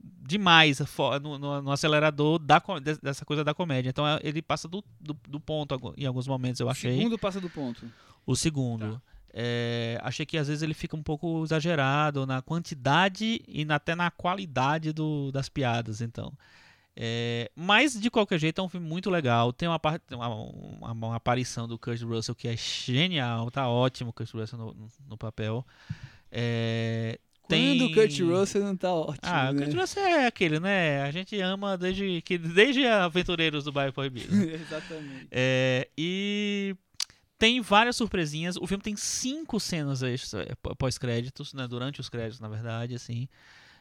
Speaker 4: demais no, no- no acelerador da, dessa coisa da comédia. Então é, ele passa do, do, do ponto em alguns momentos, eu achei.
Speaker 2: Segundo passa do ponto.
Speaker 4: O segundo. É, achei que às vezes ele fica um pouco exagerado na quantidade e na- até na qualidade do- das piadas, então. É, mas de qualquer jeito é um filme muito legal. Tem uma, uma, uma- uma aparição do Kurt Russell que é genial, tá ótimo o Kurt Russell no, no- no papel. É, tem...
Speaker 2: Quando o Kurt Russell não tá ótimo,
Speaker 4: Ah, o
Speaker 2: né?
Speaker 4: Kurt Russell é aquele, né? A gente ama desde, que, desde Aventureiros do Bairro Proibido.
Speaker 2: Exatamente.
Speaker 4: É, e tem várias surpresinhas. O filme tem cinco cenas é, pó- pós-créditos, né? Durante os créditos, na verdade, assim.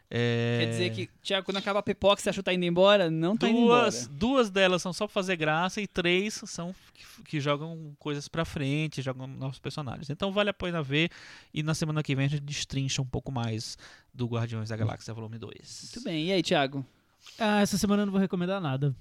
Speaker 4: É,
Speaker 2: Quer dizer que, Thiago, quando acaba a pipoca, você achou que tá indo embora? Não tá indo
Speaker 4: duas,
Speaker 2: embora.
Speaker 4: duas delas são só pra fazer graça e três são que, que jogam coisas pra frente, jogam novos personagens. Então vale a pena ver e na semana que vem a gente destrincha um pouco mais do Guardiões da Galáxia Volume 2.
Speaker 2: Muito bem. E aí, Thiago?
Speaker 3: Ah, essa semana eu não vou recomendar nada.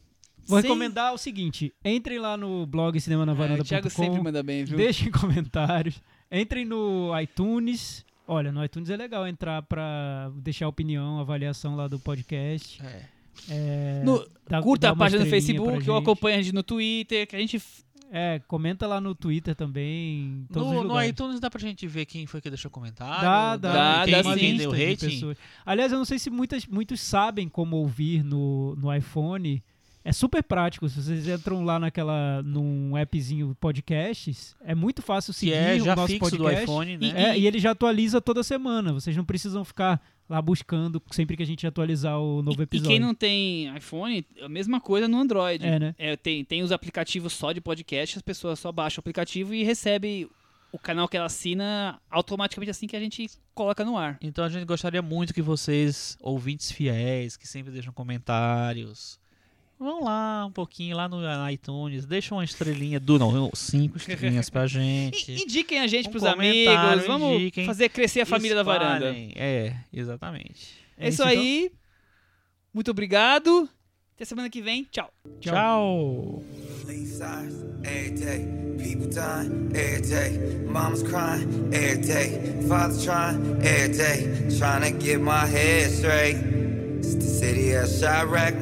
Speaker 3: Vou
Speaker 2: Sem-
Speaker 3: recomendar o seguinte: entrem lá no blog
Speaker 2: É,
Speaker 3: cinemanavaranda.com.
Speaker 2: o Thiago sempre manda bem, viu?
Speaker 3: Deixem comentários. Entrem no iTunes. Olha, no iTunes é legal entrar pra deixar opinião, avaliação lá do podcast.
Speaker 4: É.
Speaker 3: É,
Speaker 2: No-
Speaker 3: dá-
Speaker 2: Curta
Speaker 3: dá
Speaker 2: a página no Facebook, eu
Speaker 3: gente.
Speaker 2: acompanho a gente no Twitter, que a gente...
Speaker 3: É, comenta lá no Twitter também.
Speaker 4: No, no iTunes dá pra gente ver quem foi que deixou comentário?
Speaker 3: Dá, dá.
Speaker 2: Dá,
Speaker 4: quem,
Speaker 2: dá
Speaker 4: quem deu
Speaker 3: de
Speaker 4: rating?
Speaker 3: pessoas. Aliás, eu não sei se muitas, muitos sabem como ouvir no, no iPhone. É super prático. Se vocês entram lá naquela num appzinho podcasts, é muito fácil
Speaker 4: Que
Speaker 3: seguir
Speaker 4: é
Speaker 3: o
Speaker 4: já
Speaker 3: nosso
Speaker 4: fixo do
Speaker 3: podcast.
Speaker 4: iPhone, né?
Speaker 3: É, e ele já atualiza toda semana. Vocês não precisam ficar lá buscando sempre que a gente atualizar o novo
Speaker 2: E
Speaker 3: episódio.
Speaker 2: quem não tem iPhone, a mesma coisa no Android.
Speaker 3: É, né?
Speaker 2: tem, tem os aplicativos só de podcast, as pessoas só baixam o aplicativo e recebem o canal que ela assina automaticamente assim que a gente coloca no ar.
Speaker 4: Então a gente gostaria muito que vocês, ouvintes fiéis, que sempre deixam comentários, vão lá um pouquinho lá no iTunes, deixam uma estrelinha, do não, cinco estrelinhas pra gente.
Speaker 2: E, indiquem a gente
Speaker 4: Um
Speaker 2: pros amigos, vamos
Speaker 4: indiquem.
Speaker 2: fazer crescer a família da varanda.
Speaker 4: Espalhem. É, exatamente.
Speaker 2: É isso
Speaker 3: então.
Speaker 2: aí. Muito obrigado. Até semana que vem. Tchau.
Speaker 3: Tchau.
Speaker 4: Tchau.
Speaker 6: Police sirens every day. People dying every day. Mama's crying every day. Father's trying every day. Trying to get my head straight. It's the city of Chirac.